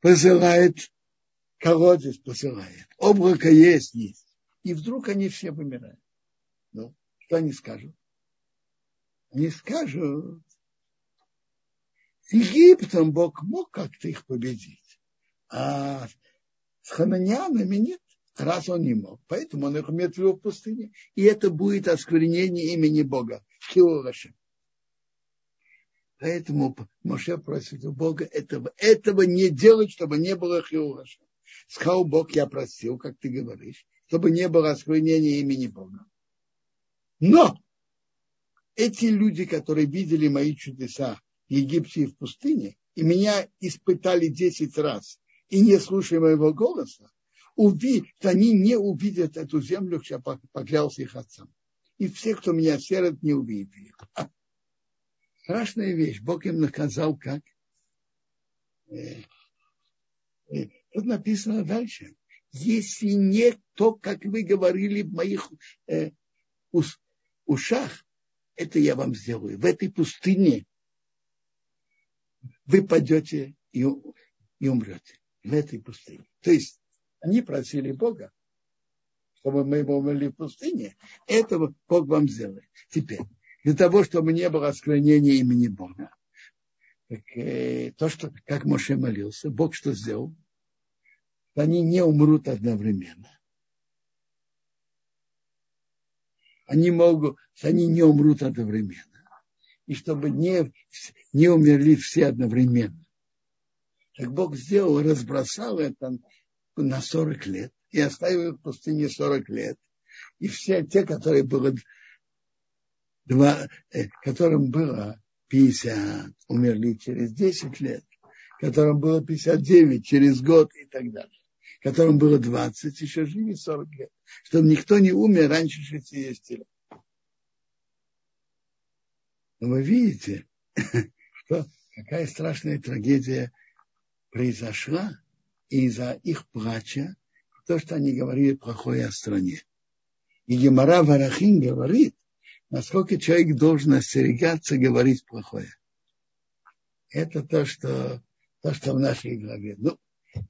Speaker 1: Посылает колодец, посылает. Облако есть, есть. И вдруг они все вымирают. Ну, что они скажут? Они скажут, Египтом Бог мог как-то их победить, а с хананянами нет раз он не мог. Поэтому он их имеет в пустыне. И это будет осквернение имени Бога. Хилурашем. Поэтому Моше просит у Бога этого, этого не делать, чтобы не было хилурашем. Сказал Бог, я просил, как ты говоришь, чтобы не было осквернения имени Бога. Но эти люди, которые видели мои чудеса в Египте и в пустыне, и меня испытали десять раз, и не слушая моего голоса, увидят, они не увидят эту землю, что я поклялся их отцам. И все, кто меня сердит, не увидят ее. Страшная вещь. Бог им наказал как? Э, э, тут написано дальше. Если не то, как вы говорили в моих э, ушах, это я вам сделаю. В этой пустыне вы пойдете и, и умрете. В этой пустыне. То есть они просили Бога, чтобы мы его умерли в пустыне. Этого Бог вам сделает. Теперь, для того, чтобы не было осквернения имени Бога, так, э, то, что, как Моше молился, Бог что сделал? Они не умрут одновременно. Они могут, они не умрут одновременно. И чтобы не, не умерли все одновременно. Так Бог сделал, разбросал это на 40 лет и оставил в пустыне 40 лет. И все те, которые было два, э, которым было 50, умерли через 10 лет, которым было 59 через год и так далее, которым было 20, еще жили 40 лет, чтобы никто не умер раньше 60 лет. Но вы видите, что какая страшная трагедия произошла из-за их плача, то, что они говорили плохое о стране. И Гемара Варахин говорит, насколько человек должен остерегаться говорить плохое. Это то, что, то, что в нашей голове. Ну,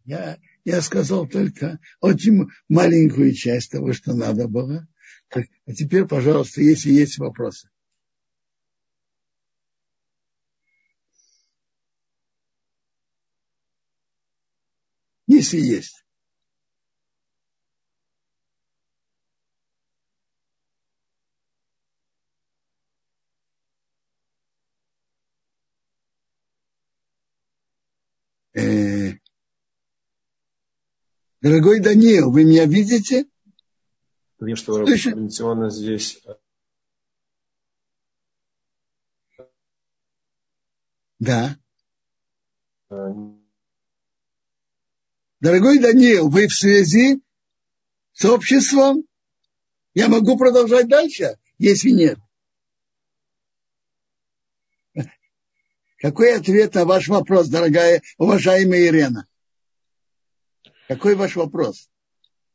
Speaker 1: я, я сказал только очень маленькую часть того, что надо было. Так, а теперь, пожалуйста, если есть вопросы. если есть. Э, дорогой Даниил, вы меня видите?
Speaker 2: Видим, что традиционно здесь
Speaker 1: Да. Э, Дорогой Даниил, вы в связи с обществом? Я могу продолжать дальше, если нет. Какой ответ на ваш вопрос, дорогая, уважаемая Ирена? Какой ваш вопрос?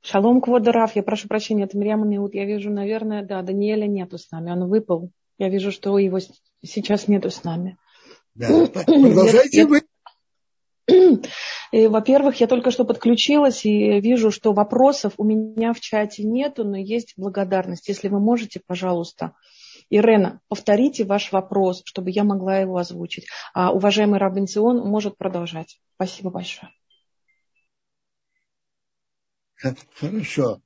Speaker 3: Шалом, Кводорав, я прошу прощения, это Мирьям Неут. Я вижу, наверное, да, Даниэля нету с нами, он выпал. Я вижу, что его сейчас нету с нами.
Speaker 1: Да, продолжайте вы.
Speaker 3: Во-первых, я только что подключилась и вижу, что вопросов у меня в чате нету, но есть благодарность. Если вы можете, пожалуйста, Ирена, повторите ваш вопрос, чтобы я могла его озвучить. А уважаемый Рабенцион может продолжать. Спасибо большое.
Speaker 1: Хорошо.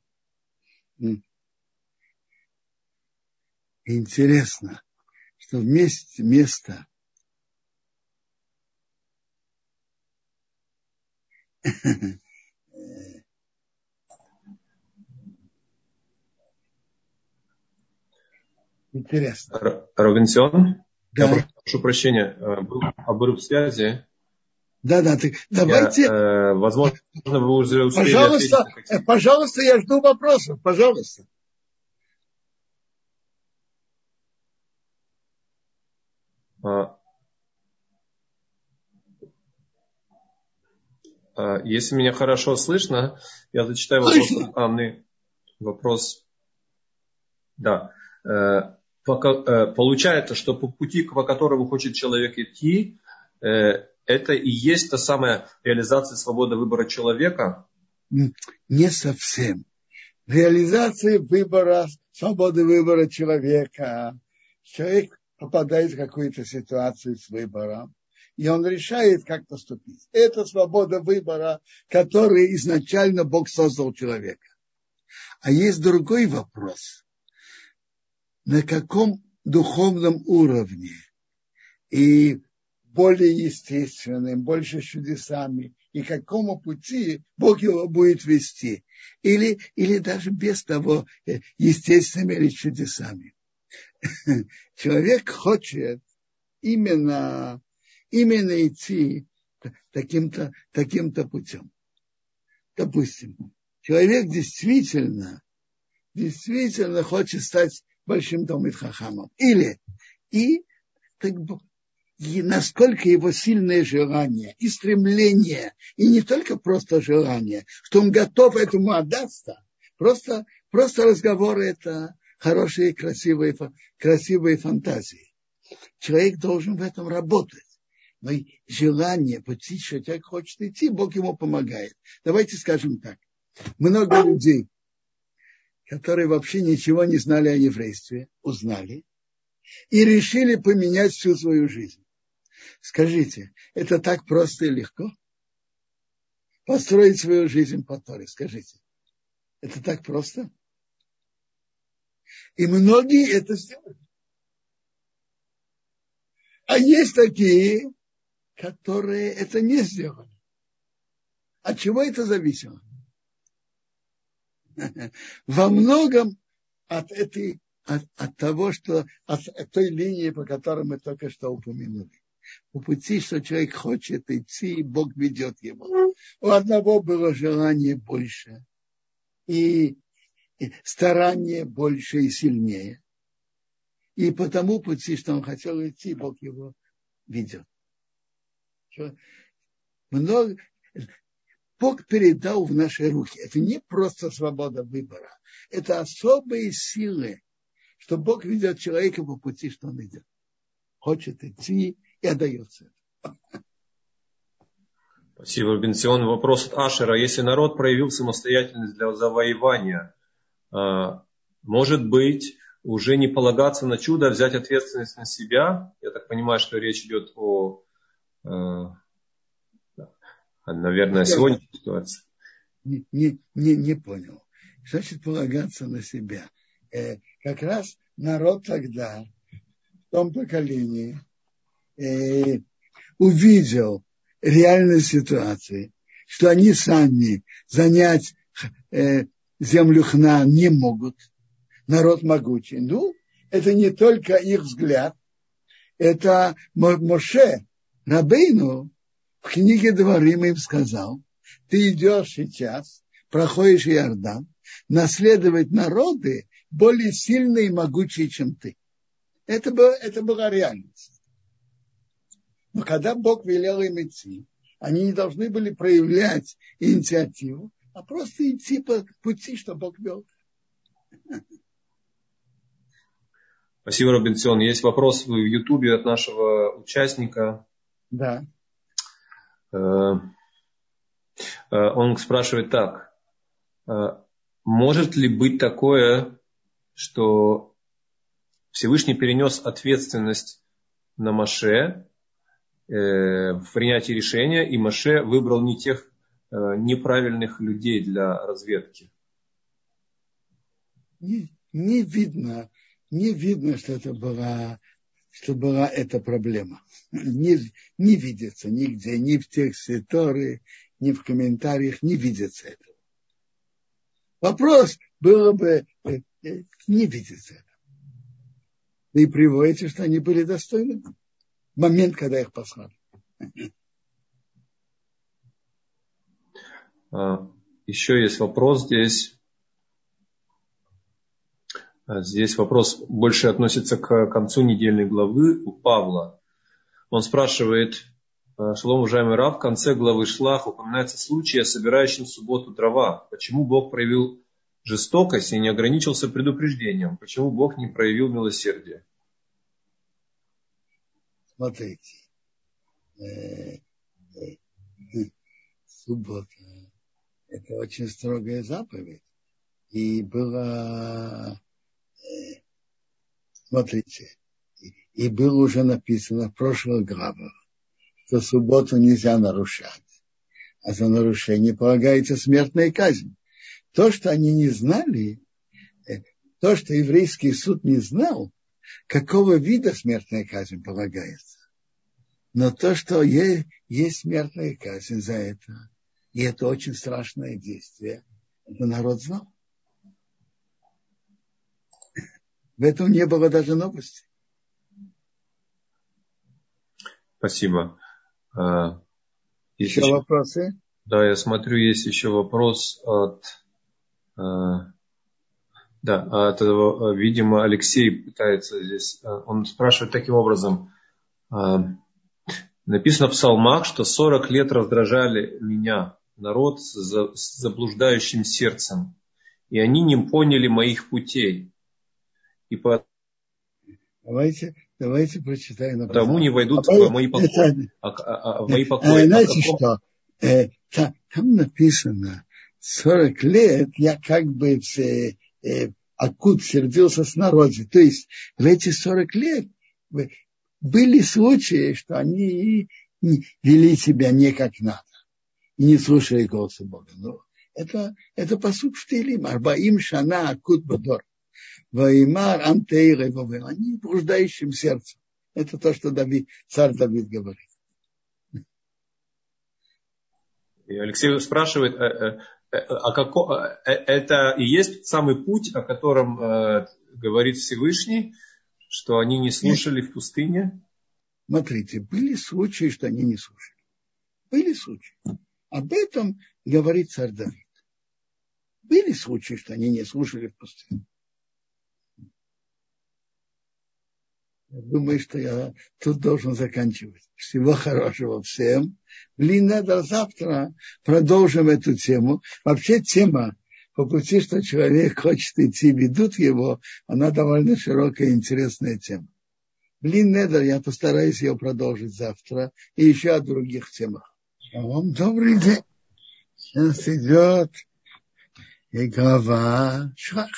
Speaker 1: Интересно, что вместе место
Speaker 2: Интересно. Робинсон? Да. Я прошу прощения, э, был обрыв связи.
Speaker 1: Да, да, ты, давайте. Я,
Speaker 2: э, возможно, вы уже успели
Speaker 1: Пожалуйста, ответить. Э, пожалуйста, я жду вопросов, пожалуйста.
Speaker 2: А, а, если меня хорошо слышно, я зачитаю вопрос Анны. Вопрос. Да. Э, получается, что по пути, по которому хочет человек идти, это и есть та самая реализация свободы выбора человека?
Speaker 1: Не совсем. Реализация выбора, свободы выбора человека. Человек попадает в какую-то ситуацию с выбором, и он решает, как поступить. Это свобода выбора, который изначально Бог создал человека. А есть другой вопрос. На каком духовном уровне и более естественным, больше чудесами, и какому пути Бог его будет вести. Или, или даже без того, э, естественными или чудесами. Человек хочет именно, именно идти таким-то таким путем. Допустим, человек действительно, действительно хочет стать большим Томит Хахамом. Или и так, и насколько его сильное желание и стремление, и не только просто желание, что он готов этому отдаться, просто, просто разговоры это хорошие, красивые, красивые фантазии. Человек должен в этом работать. Но желание, пути, что человек хочет идти, Бог ему помогает. Давайте скажем так. Много людей, которые вообще ничего не знали о еврействе, узнали и решили поменять всю свою жизнь. Скажите, это так просто и легко? Построить свою жизнь по Торе, скажите. Это так просто? И многие это сделали. А есть такие, которые это не сделали. От чего это зависело? Во многом от этой, от, от того, что от, от той линии, по которой мы только что упомянули по пути, что человек хочет идти, и Бог ведет его. У одного было желание больше, и, старание больше и сильнее. И по тому пути, что он хотел идти, Бог его ведет. Много, Бог передал в наши руки. Это не просто свобода выбора. Это особые силы, что Бог ведет человека по пути, что он идет. Хочет идти и отдается.
Speaker 2: Спасибо, Бенсион. Вопрос от Ашера. Если народ проявил самостоятельность для завоевания, а, может быть, уже не полагаться на чудо, а взять ответственность на себя? Я так понимаю, что речь идет о, а, наверное, сегодняшней ситуации.
Speaker 1: Не, не, не, не понял. Значит, полагаться на себя. Э, как раз народ тогда, в том поколении, э, увидел реальность ситуации, что они сами занять э, землю Хна не могут, народ могучий. Ну, это не только их взгляд, это Моше Рабейну в книге Дворим им сказал, ты идешь сейчас, проходишь Иордан, наследовать народы более сильные и могучие, чем ты. Это, было, это была реальность. Но когда Бог велел им идти, они не должны были проявлять инициативу, а просто идти по пути, что Бог вел.
Speaker 2: Спасибо, Робинсон. Есть вопрос в Ютубе от нашего участника.
Speaker 1: Да.
Speaker 2: Э, э, он спрашивает так. Э, может ли быть такое, что Всевышний перенес ответственность на Маше в принятии решения, и Маше выбрал не тех неправильных людей для разведки?
Speaker 1: Не, не видно, не видно, что это была, что была эта проблема. Не, не видится нигде, ни в тексте Торы, ни в комментариях, не видится этого. Вопрос было бы, э, э, не видится это. И приводите, что они были достойны. Момент, когда их послали.
Speaker 2: А, еще есть вопрос здесь. А, здесь вопрос больше относится к концу недельной главы у Павла. Он спрашивает, «А, Шалом, уважаемый Рав, в конце главы Шлах упоминается случай о собирающем в субботу дрова. Почему Бог проявил жестокость и не ограничился предупреждением? Почему Бог не проявил милосердие?
Speaker 1: Смотрите, э, э, суббота – это очень строгая заповедь. И было Смотрите, и было уже написано в прошлых главах, что субботу нельзя нарушать, а за нарушение полагается смертная казнь. То, что они не знали, э, то, что еврейский суд не знал, какого вида смертная казнь полагается. Но то, что есть, есть смертная казнь за это, и это очень страшное действие, это народ знал. В этом не было даже новости.
Speaker 2: Спасибо.
Speaker 1: А, есть еще, еще вопросы?
Speaker 2: Да, я смотрю, есть еще вопрос от... А, да, от, видимо, Алексей пытается здесь... А, он спрашивает таким образом. Написано в псалмах, что 40 лет раздражали меня, народ с заблуждающим сердцем, и они не поняли моих путей и по...
Speaker 1: Давайте, давайте прочитаем.
Speaker 2: Потому не войдут а, в мои покои.
Speaker 1: А, а, а, мои покои. А, знаете каком... что? Э, там, там написано 40 лет я как бы э, э, Акут сердился с народом. То есть в эти 40 лет были случаи, что они вели себя не как надо. И не слушали голоса Бога. Но это, это посуд в Тилим. Арбаим шана акут бадор. Ваймар Антейра Они блуждающим сердцем. Это то, что Давид, царь Давид говорит.
Speaker 2: И Алексей спрашивает, а, а како, это и есть самый путь, о котором говорит Всевышний, что они не слушали Нет. в пустыне?
Speaker 1: Смотрите, были случаи, что они не слушали. Были случаи. Об этом говорит царь Давид. Были случаи, что они не слушали в пустыне. Я думаю, что я тут должен заканчивать. Всего хорошего всем. Блин, надо завтра продолжим эту тему. Вообще тема по пути, что человек хочет идти, ведут его, она довольно широкая и интересная тема. Блин, Недер, я постараюсь ее продолжить завтра и еще о других темах. Вам добрый день. Сейчас идет и глава Швах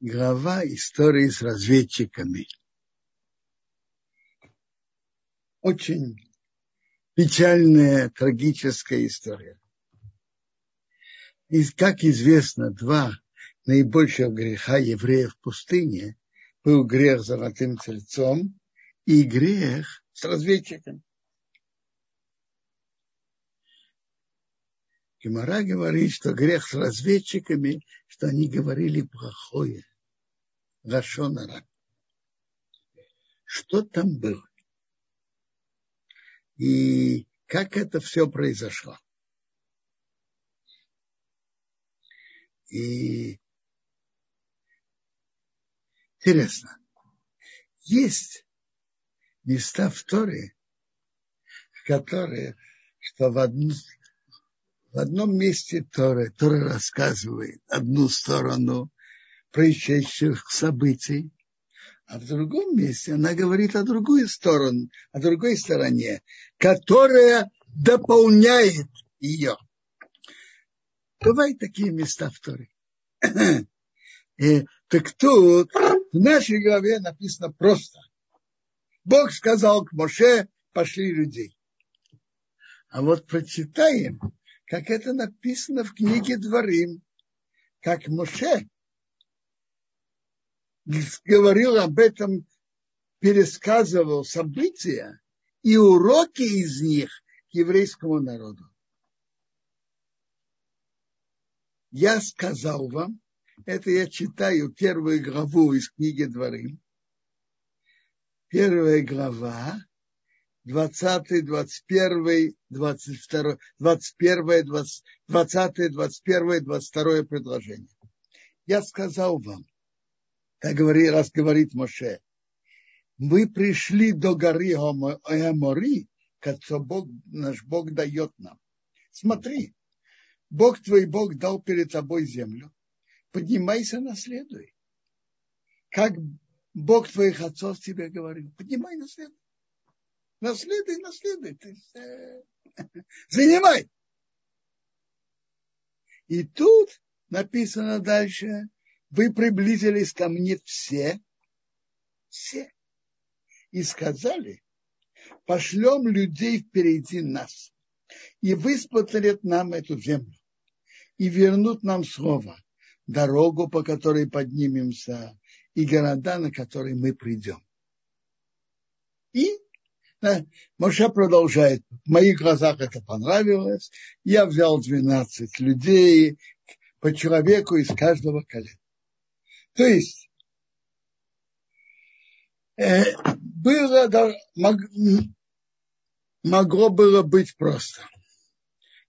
Speaker 1: глава истории с разведчиками. Очень печальная, трагическая история. И, как известно, два наибольших греха евреев в пустыне был грех золотым тельцом и грех с разведчиком. Гемора говорит, что грех с разведчиками, что они говорили плохое. Лашонара. Что там было? И как это все произошло? И интересно, есть места в Торе, в которых, что в, одну, в одном месте Торы, Тора рассказывает одну сторону, происшедших событий, А в другом месте она говорит о другой стороне, о другой стороне, которая дополняет ее. Бывают такие места в Торе. И, так тут в нашей главе написано просто. Бог сказал к Моше, пошли людей. А вот прочитаем, как это написано в книге Дворим, как Моше говорил об этом, пересказывал события и уроки из них еврейскому народу. Я сказал вам, это я читаю первую главу из книги Дворим. Первая глава, 20, 21, 22, 21, 20, 20, 21, 22 предложение. Я сказал вам, как говорит, раз говорит Моше, мы пришли до горы Амори, которую Бог, наш Бог дает нам. Смотри, Бог твой Бог дал перед тобой землю. Поднимайся, наследуй. Как Бог твоих отцов тебе говорил, поднимай, наследуй. Наследуй, наследуй. Ты, занимай. И тут написано дальше, вы приблизились ко мне все, все, и сказали, пошлем людей впереди нас, и высмотрят нам эту землю, и вернут нам слово, дорогу, по которой поднимемся, и города, на которые мы придем. И да, Моше продолжает. В моих глазах это понравилось. Я взял 12 людей по человеку из каждого колена. То есть э, было, да, мог, могло было быть просто.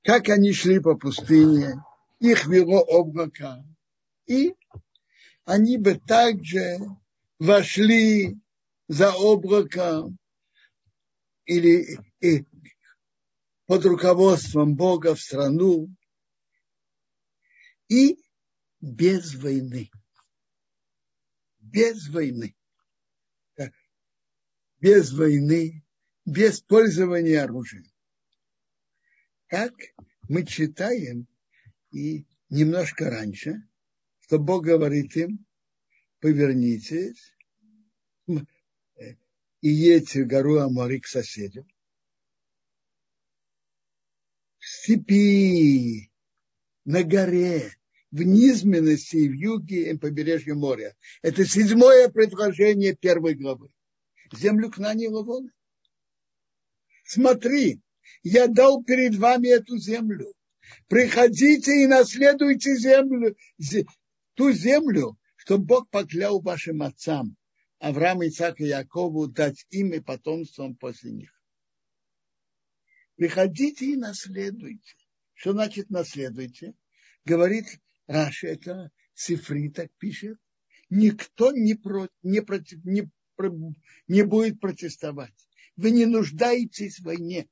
Speaker 1: Как они шли по пустыне, их вело облако, и они бы также вошли за облаком или и под руководством Бога в страну и без войны без войны. Без войны, без пользования оружием. Как мы читаем и немножко раньше, что Бог говорит им, повернитесь и едьте в гору Амори к соседям. В степи, на горе, в низменности и в юге и побережье моря. Это седьмое предложение первой главы. Землю Кнани и Лавона. Смотри, я дал перед вами эту землю. Приходите и наследуйте землю, ту землю, что Бог поклял вашим отцам, Аврааму, Исааку и Якову, дать им и потомством после них. Приходите и наследуйте. Что значит наследуйте? Говорит Раши это Сифри так пишет. Никто не, про, не, против, не, не будет протестовать. Вы не нуждаетесь в войне.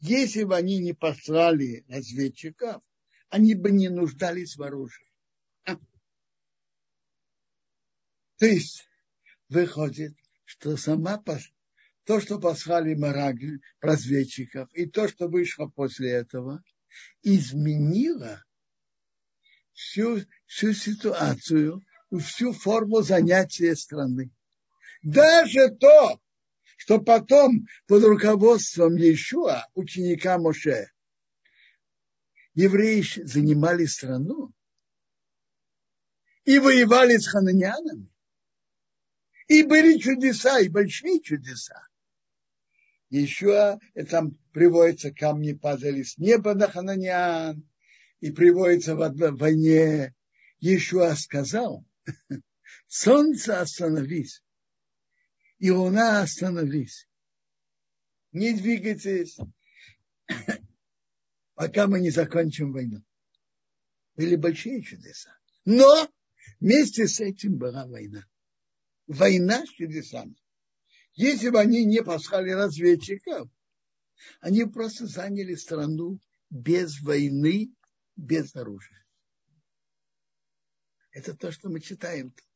Speaker 1: Если бы они не послали разведчиков, они бы не нуждались в оружии. А? То есть выходит, что сама то, что послали Марагль, разведчиков, и то, что вышло после этого, изменило всю, всю ситуацию, всю форму занятия страны. Даже то, что потом под руководством Иешуа, ученика Моше, евреи занимали страну и воевали с хананянами. И были чудеса, и большие чудеса. Еще там приводятся камни падали с неба на хананян, и приводится в войне, Иешуа сказал, солнце остановись, и луна остановись. Не двигайтесь, пока мы не закончим войну. Были большие чудеса. Но вместе с этим была война. Война с чудесами. Если бы они не послали разведчиков, они просто заняли страну без войны без оружия. Это то, что мы читаем тут.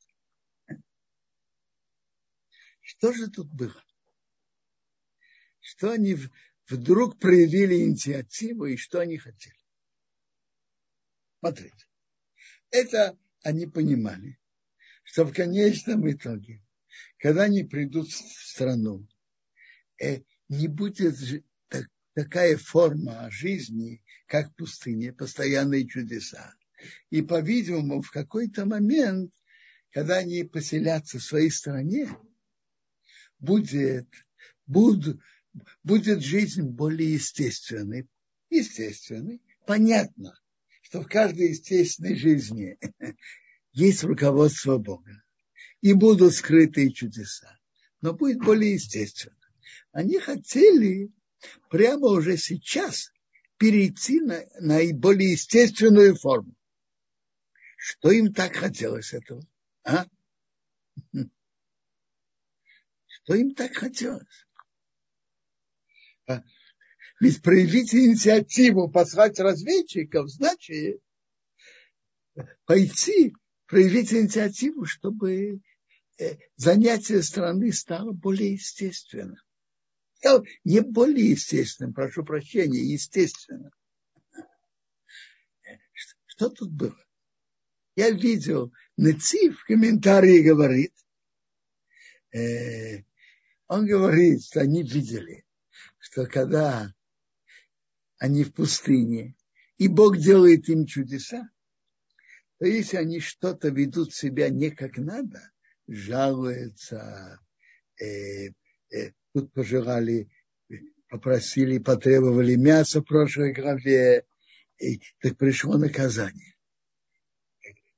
Speaker 1: Что же тут было? Что они вдруг проявили инициативу и что они хотели? Смотрите. Это они понимали, что в конечном итоге, когда они придут в страну, э, не будет такая форма жизни, как в пустыне, постоянные чудеса. И, по-видимому, в какой-то момент, когда они поселятся в своей стране, будет, будет, будет жизнь более естественной. Естественной. Понятно, что в каждой естественной жизни есть руководство Бога. И будут скрытые чудеса. Но будет более естественно. Они хотели прямо уже сейчас перейти на наиболее естественную форму. Что им так хотелось этого? А? Что им так хотелось? А? Ведь проявить инициативу, послать разведчиков, значит пойти, проявить инициативу, чтобы э, занятие страны стало более естественным. Не более естественным, прошу прощения, естественным. Что тут было? Я видел, Нецив в комментарии говорит, э, он говорит, что они видели, что когда они в пустыне, и Бог делает им чудеса, то если они что-то ведут себя не как надо, жалуются, э, э, тут пожелали, попросили, потребовали мяса в прошлой главе, и, так пришло наказание.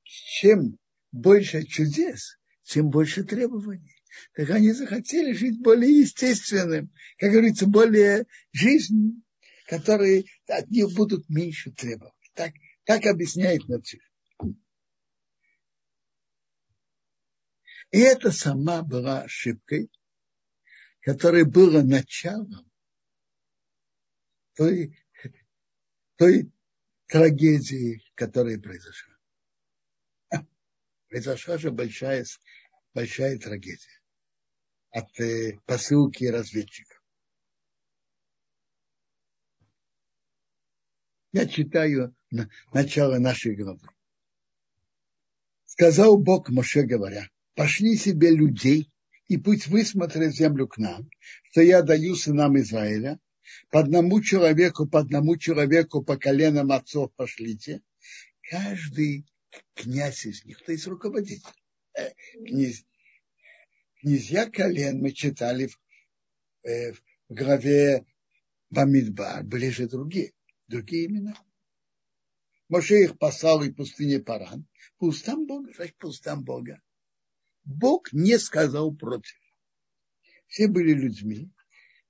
Speaker 1: Чем больше чудес, тем больше требований. Так они захотели жить более естественным, как говорится, более жизнь, которые от них будут меньше требовать. Так, так объясняет Нацир. И это сама была ошибкой, которая была началом той, той трагедии, которая произошла. Произошла же большая, большая трагедия от э, посылки разведчиков. Я читаю на, начало нашей главы. Сказал Бог Моше, говоря, пошли себе людей, и пусть высмотрят землю к нам, что я даю сынам Израиля, по одному человеку, по одному человеку, по коленам отцов пошлите, каждый князь из них, то есть руководитель. Э, князь, князья колен мы читали в, э, в главе Бамидбар, были же другие, другие имена. Моше их послал и пустыне Паран, по устам Бога, значит, по Бога. Бог не сказал против. Все были людьми,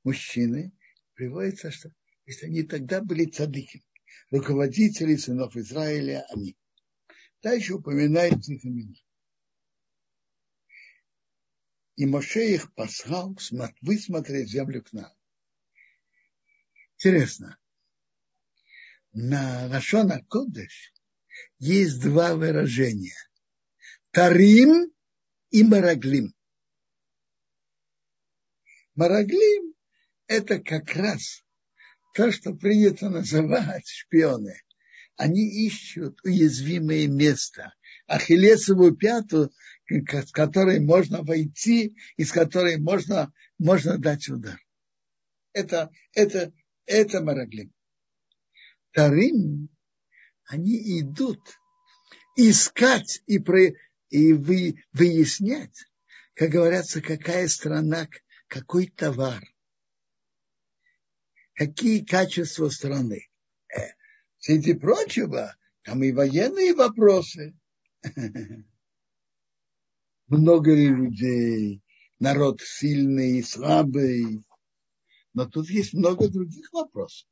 Speaker 1: мужчины. Приводится, что если они тогда были цадыки, руководители сынов Израиля, они. Дальше упоминается их имена. И Моше их послал высмотреть землю к нам. Интересно. На Рашона Кодыш есть два выражения. Тарим и Мараглим. Мараглим – это как раз то, что принято называть шпионы. Они ищут уязвимое место, ахиллесовую пяту, с которой можно войти и с которой можно, можно дать удар. Это, это, это Мараглим. Вторым они идут искать и, про, и вы, выяснять, как говорится, какая страна, какой товар, какие качества страны. Э, среди прочего, там и военные вопросы. Много людей, народ сильный и слабый. Но тут есть много других вопросов.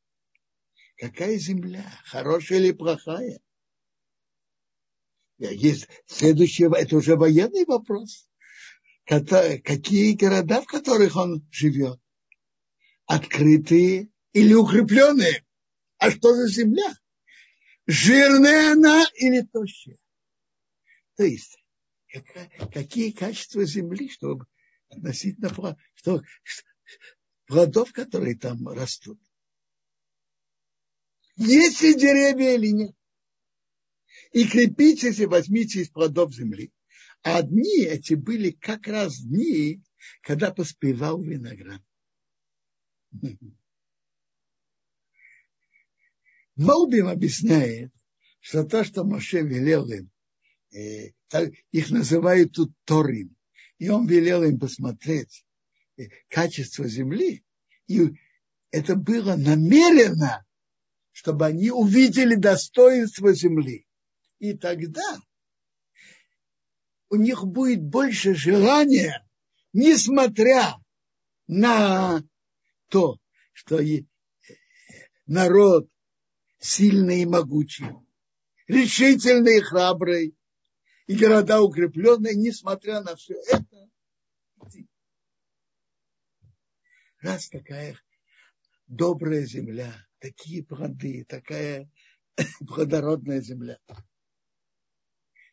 Speaker 1: Какая земля, хорошая или плохая? Есть следующий, это уже военный вопрос. Какие города, в которых он живет? Открытые или укрепленные? А что за земля? Жирная она или тощая? То есть, какие качества земли, чтобы относительно что, плодов, которые там растут. Есть ли деревья или нет? И крепитесь и возьмите из плодов земли. А дни эти были как раз дни, когда поспевал виноград. Молбим объясняет, что то, что Моше велел им, их называют тут Торим, и он велел им посмотреть э, качество земли, и это было намеренно, чтобы они увидели достоинство земли. И тогда у них будет больше желания, несмотря на то, что народ сильный и могучий, решительный и храбрый, и города укрепленные, несмотря на все это. Раз такая добрая земля, такие плоды, такая плодородная земля,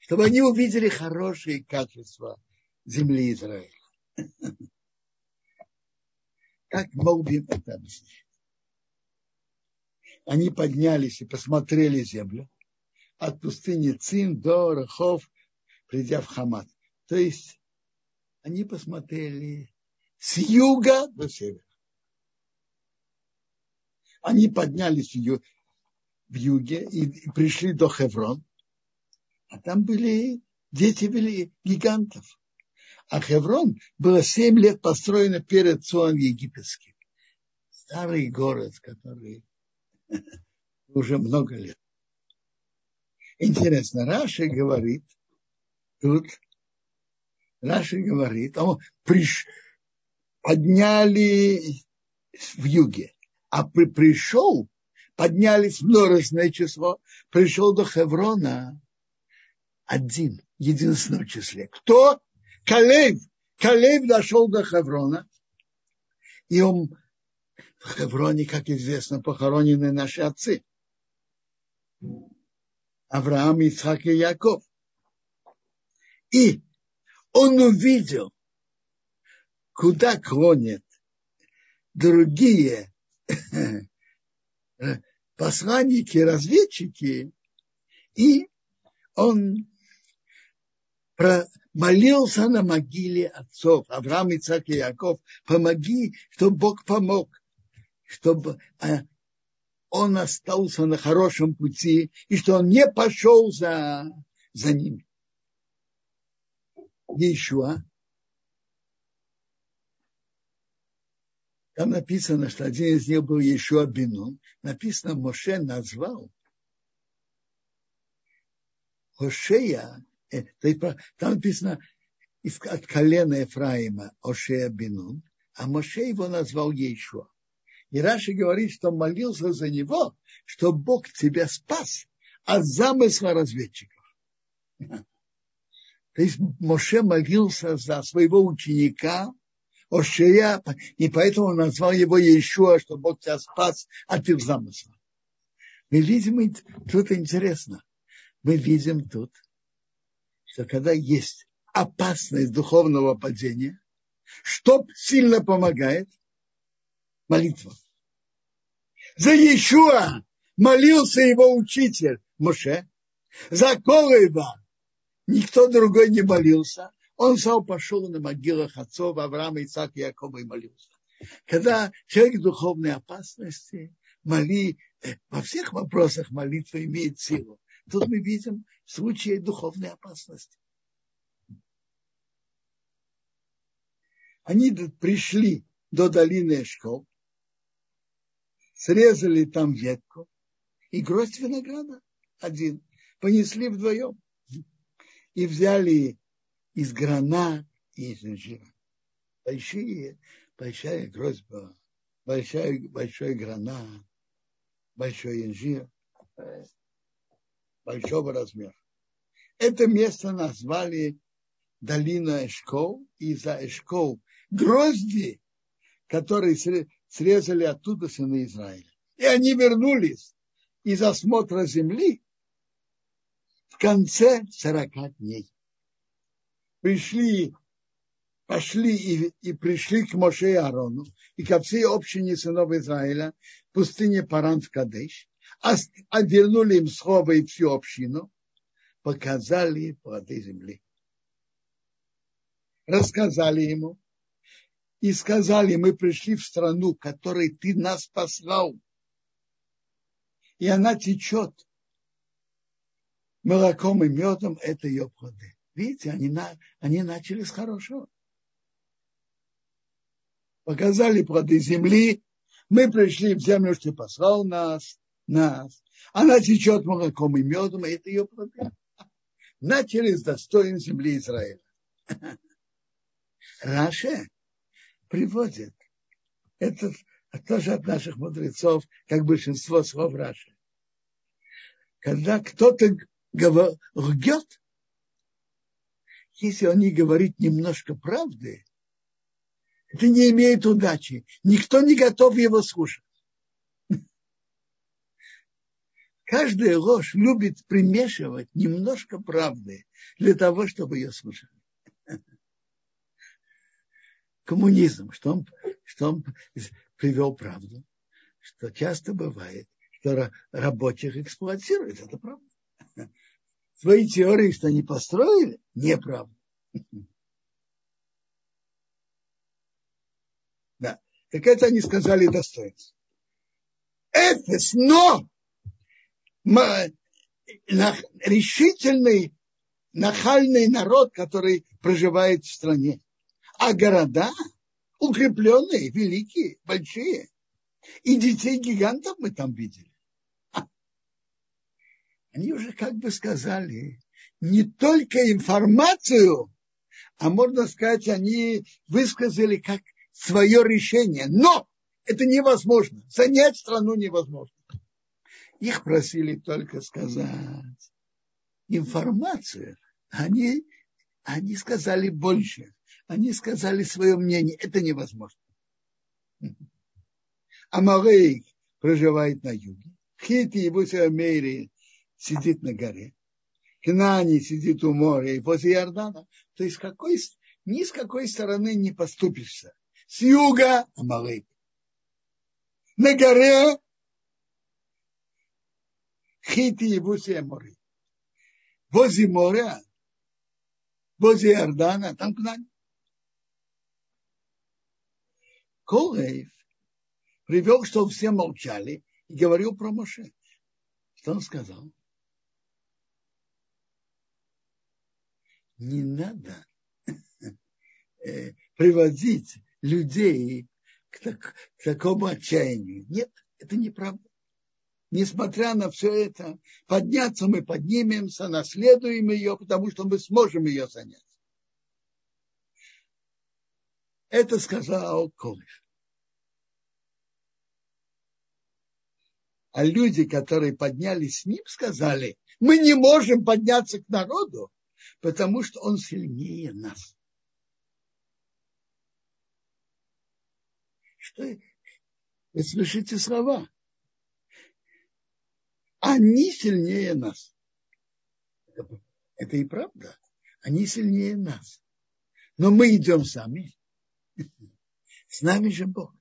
Speaker 1: чтобы они увидели хорошие качества земли Израиля. Как Молбим это объяснить? Они поднялись и посмотрели землю от пустыни Цин до Рахов, придя в Хамат. То есть они посмотрели с юга до севера. Они поднялись в юге и пришли до Хеврон, а там были дети были гигантов. А Хеврон было семь лет построено перед Цоном египетским. Старый город, который уже много лет. Интересно, Раши говорит, тут Раши говорит, он приш, подняли в юге, а при, пришел, поднялись множественное число, пришел до Хеврона один, единственном числе. Кто? Калев. Калев дошел до Хеврона, и он в Хевроне, как известно, похоронены наши отцы. Авраам, Ицхак и Яков. И он увидел, куда клонят другие посланники, разведчики, и он молился на могиле отцов, Авраам, Ицхак и Яков, помоги, чтобы Бог помог, чтобы а, он остался на хорошем пути и что он не пошел за, за ними. Еще Там написано, что один из них был еще Бинун. Написано, Моше назвал Хошея, э, там написано от колена Ефраима Ошея Бинун, а Моше его назвал Ейшуа. И Раши говорит, что молился за него, что Бог тебя спас от замысла разведчиков. То есть Моше молился за своего ученика Ошея, и поэтому назвал его Иешуа, что Бог тебя спас от их замысла. Мы видим, тут интересно, мы видим тут, что когда есть опасность духовного падения, что сильно помогает? молитва. За Иешуа молился его учитель Моше. За Колыба никто другой не молился. Он сам пошел на могилах отцов Авраама, Исаака и Якова и молился. Когда человек в духовной опасности, моли, э, во всех вопросах молитва имеет силу. Тут мы видим случаи духовной опасности. Они пришли до долины Эшкол, срезали там ветку и гроздь винограда один. Понесли вдвоем. И взяли из грана и из инжира. Большие, большая гроздь была. Большой, гранат, большой инжир, большого размера. Это место назвали долина Эшков, и за Эшков грозди, которые срезали оттуда сыны Израиля. И они вернулись из осмотра земли в конце 40 дней. Пришли пошли и, и пришли к Моше и Аарону и ко всей общине сынов Израиля в пустыне Паран в Кадеш, вернули им схова и всю общину, показали плоды земли. Рассказали ему и сказали, мы пришли в страну, которой ты нас послал, и она течет молоком и медом, это ее плоды. Видите, они, на, они начали с хорошего. Показали плоды земли. Мы пришли в землю, что послал нас, нас. Она течет молоком и медом, и это ее плоды. Начали с достоин земли Израиля. Раше приводит, это тоже от наших мудрецов, как большинство слов Раши. Когда кто-то лгет, если он не говорит немножко правды, это не имеет удачи. Никто не готов его слушать. Каждая ложь любит примешивать немножко правды для того, чтобы ее слушали. Коммунизм, что он, что он привел правду, что часто бывает, что рабочих эксплуатируют, это правда. Свои теории, что они построили, неправда. Да. Так это они сказали достоинство. Эфес, но решительный, нахальный народ, который проживает в стране. А города укрепленные, великие, большие. И детей гигантов мы там видели. Они уже как бы сказали не только информацию, а можно сказать, они высказали как свое решение. Но это невозможно. Занять страну невозможно. Их просили только сказать информацию. Они, они сказали больше. Они сказали свое мнение. Это невозможно. Амалек проживает на юге. Хити, Йевуси, Эмори сидит на горе. Кнаани сидит у моря и после Иордана. То есть какой, ни с какой стороны не подступишься. С юга Амалек. На горе Хити, Йевуси, Эмори. Возле моря, возле Иордана, там Кнаани. Колейв привел, что все молчали и говорил про Моше. Что он сказал? Не надо э, приводить людей к, так, к такому отчаянию. Нет, это неправда несмотря на все это, подняться мы поднимемся, наследуем ее, потому что мы сможем ее занять. Это сказал Колыш. А люди, которые поднялись с ним, сказали, мы не можем подняться к народу, потому что он сильнее нас. Что? Вы слышите слова? они сильнее нас. Это и правда. Они сильнее нас. Но мы идем сами. С нами же Бог.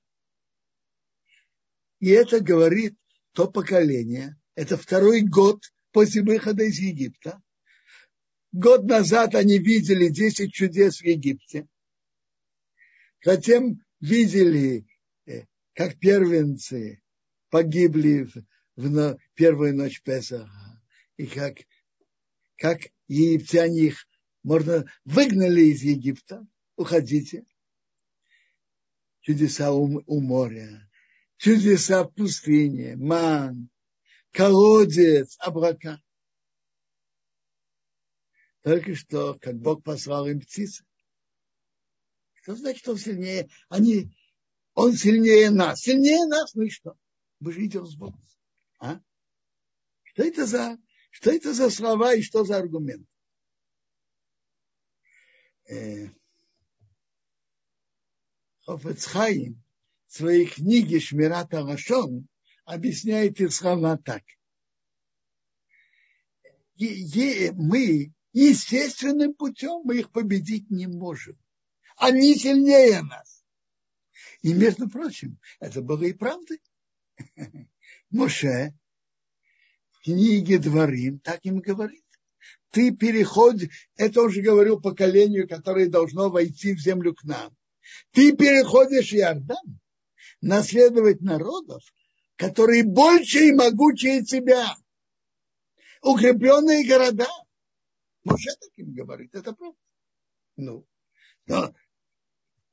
Speaker 1: И это говорит то поколение. Это второй год после выхода из Египта. Год назад они видели 10 чудес в Египте. Затем видели, э, как первенцы погибли в первую ночь Песаха. И как, как египтяне их, можно, выгнали из Египта. Уходите. Чудеса у, у моря, чудеса в пустыне, ман, колодец, облака. Только что, как Бог послал им птицы. Что значит, он сильнее? Они, он сильнее нас. Сильнее нас, ну и что? Мы же идем с Богом. А? Что это за, что это за слова и что за аргумент? Э, Хофецхайм в своей книге Шмирата Лашон объясняет их слова так. И, и мы естественным путем мы их победить не можем. Они сильнее нас. И, между прочим, это было и правдой. Моше в книге Дворим так им говорит. Ты переходишь, это уже говорил поколению, которое должно войти в землю к нам. Ты переходишь Иордан, наследовать народов, которые больше и могучее тебя. Укрепленные города. Моше таким говорит, это правда. Ну, но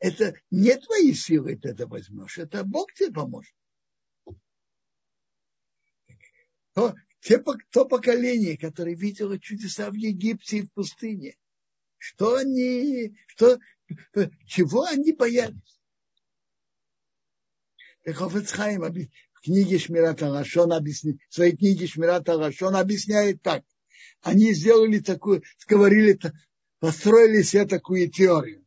Speaker 1: это не твои силы ты это возьмешь, это Бог тебе поможет. То, те, то поколение, которое видело чудеса в Египте и в пустыне, что они, что, чего они боялись? Так Хофецхайм в книге Шмират Алашон объясняет, в своей книге Шмират Алашон объясняет так. Они сделали такую, говорили, построили себе такую теорию.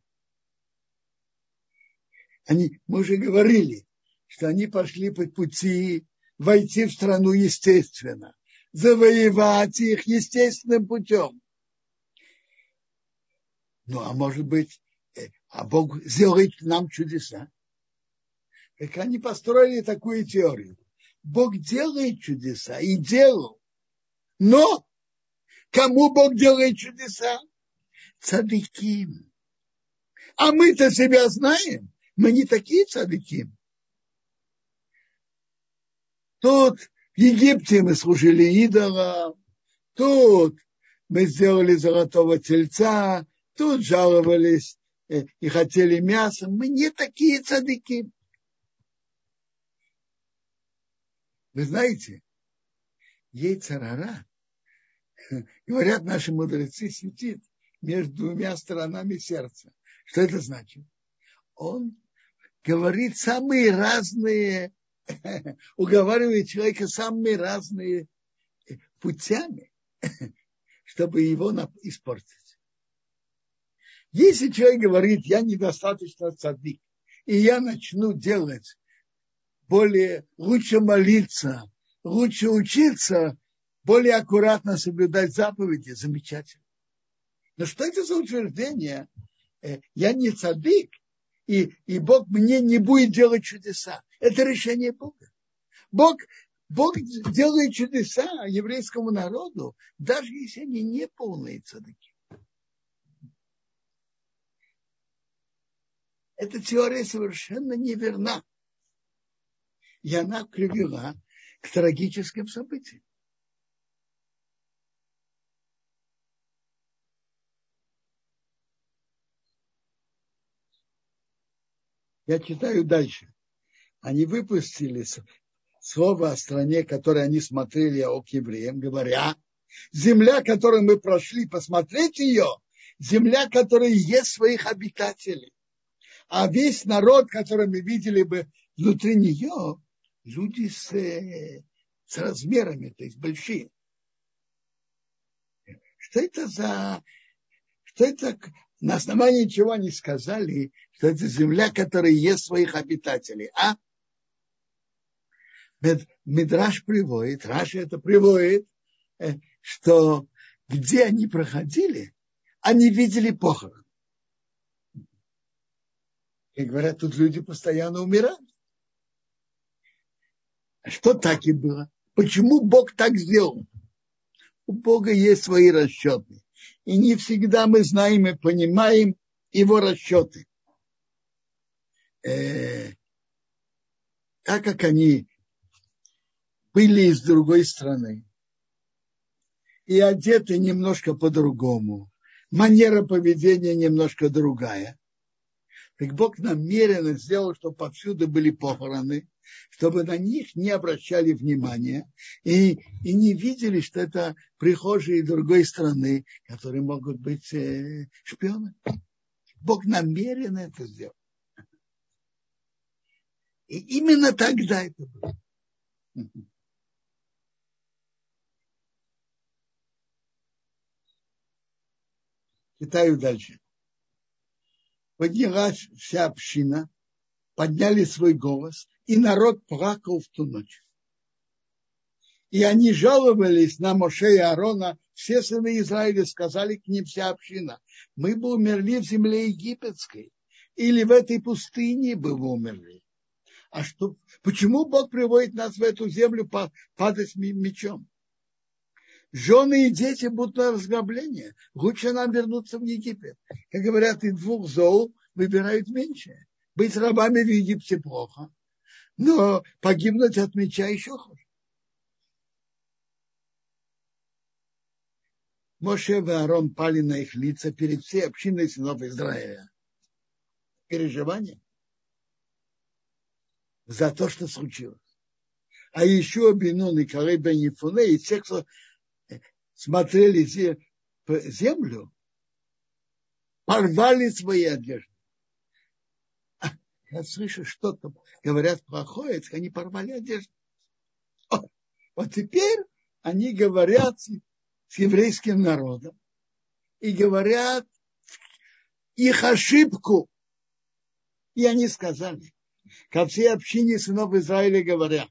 Speaker 1: Они, мы уже говорили, что они пошли по пути войти в страну естественно, завоевать их естественным путем. Ну, а может быть, э, а Бог сделает нам чудеса. Так они построили такую теорию. Бог делает чудеса и делал. Но кому Бог делает чудеса? Цадыким. А мы-то себя знаем. Мы не такие цадыки. Тут в Египте мы служили идолам, тут мы сделали золотого тельца, тут жаловались э, и хотели мясо. Мы не такие цадыки. Вы знаете, ей царара, говорят наши мудрецы, сидит между двумя сторонами сердца. Что это значит? Он говорит самые разные уговаривает человека самыми разные путями, чтобы его испортить. Если человек говорит, я недостаточно цадик, и я начну делать более, лучше молиться, лучше учиться, более аккуратно соблюдать заповеди, замечательно. Но что это за утверждение? Э, я не цадик, и, и Бог мне не будет делать чудеса. Это решение Бога. Бог, Бог делает чудеса еврейскому народу, даже если они не полные цадыки. Эта теория совершенно неверна. И она привела к трагическим событиям. Я читаю дальше. Они выпустили слово о стране, которой они смотрели о евреям, говоря, земля, которую мы прошли, посмотреть ее, земля, которая есть своих обитателей. А весь народ, который мы видели бы внутри нее, люди с, с размерами, то есть большие. Что это за... Что это на основании чего они сказали, что это земля, которая есть своих обитателей. А Мидраш приводит, Раша это приводит, э, что где они проходили, они видели похорон. И говорят, тут люди постоянно умирают. А что так и было? Почему Бог так сделал? У Бога есть свои расчеты и не всегда мы знаем и понимаем его расчеты. Э, так как они были из другой страны и одеты немножко по-другому, манера поведения немножко другая, так Бог намеренно сделал, чтобы повсюду были похороны, чтобы на них не обращали внимания и, и не видели, что это прихожие другой страны, которые могут быть э, шпионами. Бог намеренно это сделал. И именно тогда это было. Читаю дальше. Поднялась вся община, подняли свой голос, и народ плакал в ту ночь. И они жаловались на Моше и Аарона, все сыны Израиля сказали к ним вся община, мы бы умерли в земле египетской, или в этой пустыне бы вы умерли. А что, почему Бог приводит нас в эту землю падать мечом? Жены и дети будут на разграбление. Лучше нам вернуться в Египет. Как говорят, и двух зол выбирают меньше. Быть рабами в Египте плохо, но погибнуть от меча еще хуже. Моше и Аарон пали на их лица перед всей общиной сынов Израиля. Переживание за то, что случилось. А еще Бенун и Калей Бен Ефуне и те, кто смотрели землю, порвали свои одежды. Я слышу, что-то говорят плохое, они порвали одежду. Вот теперь они говорят с еврейским народом и говорят их ошибку. И они сказали, ко всей общине сынов Израиля говоря,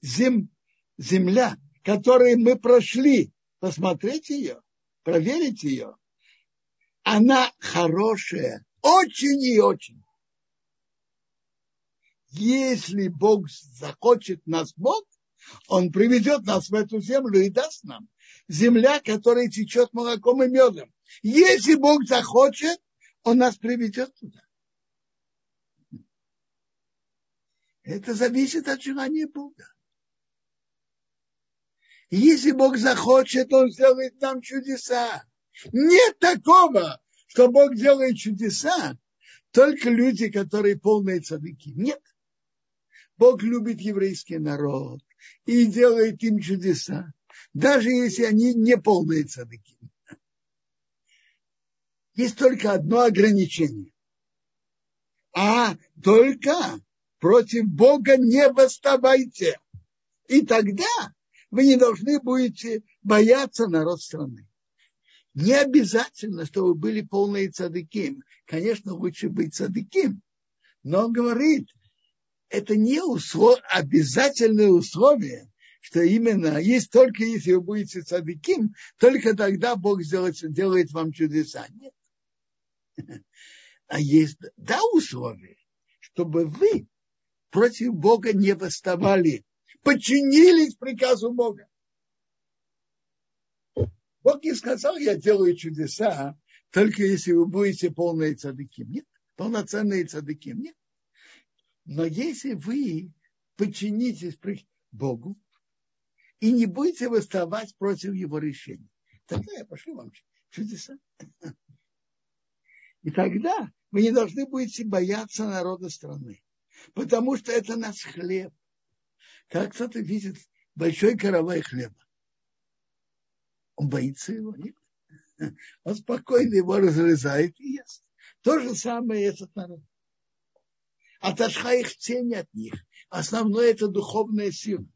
Speaker 1: зем, земля, которой мы прошли, посмотреть ее, проверить ее, она хорошая, очень и очень. Если Бог захочет нас Бог, Он приведет нас в эту землю и даст нам земля, которая течет молоком и медом. Если Бог захочет, Он нас приведет туда. Это зависит от желания Бога. Если Бог захочет, Он сделает нам чудеса. Нет такого, что Бог делает чудеса, только люди, которые полные цадыки. Нет. Бог любит еврейский народ и делает им чудеса даже если они не полные цадыки. Есть только одно ограничение. А только против Бога не восставайте. И тогда вы не должны будете бояться народ страны. Не обязательно, чтобы были полные цадыким. Конечно, лучше быть цадыким. Но он говорит, это не услов... обязательное условие, что именно есть только если вы будете цадыким, только тогда Бог сделает, делает вам чудеса. Нет. А есть, да, условие, чтобы вы против Бога не восставали, подчинились приказу Бога. Бог не сказал, я делаю чудеса, только если вы будете полные цадыки. Нет, полноценные цадыки. Нет. Но если вы подчинитесь Богу, и не будете восставать против его решений. Тогда я пошлю вам чудеса. И тогда вы не должны будете бояться народа страны, потому что это наш хлеб. Как кто-то видит большой каравай хлеба. Он боится его, нет? Он спокойно его разрезает и ест. То же самое этот народ. Отошла их тень от них. Основное это духовная сила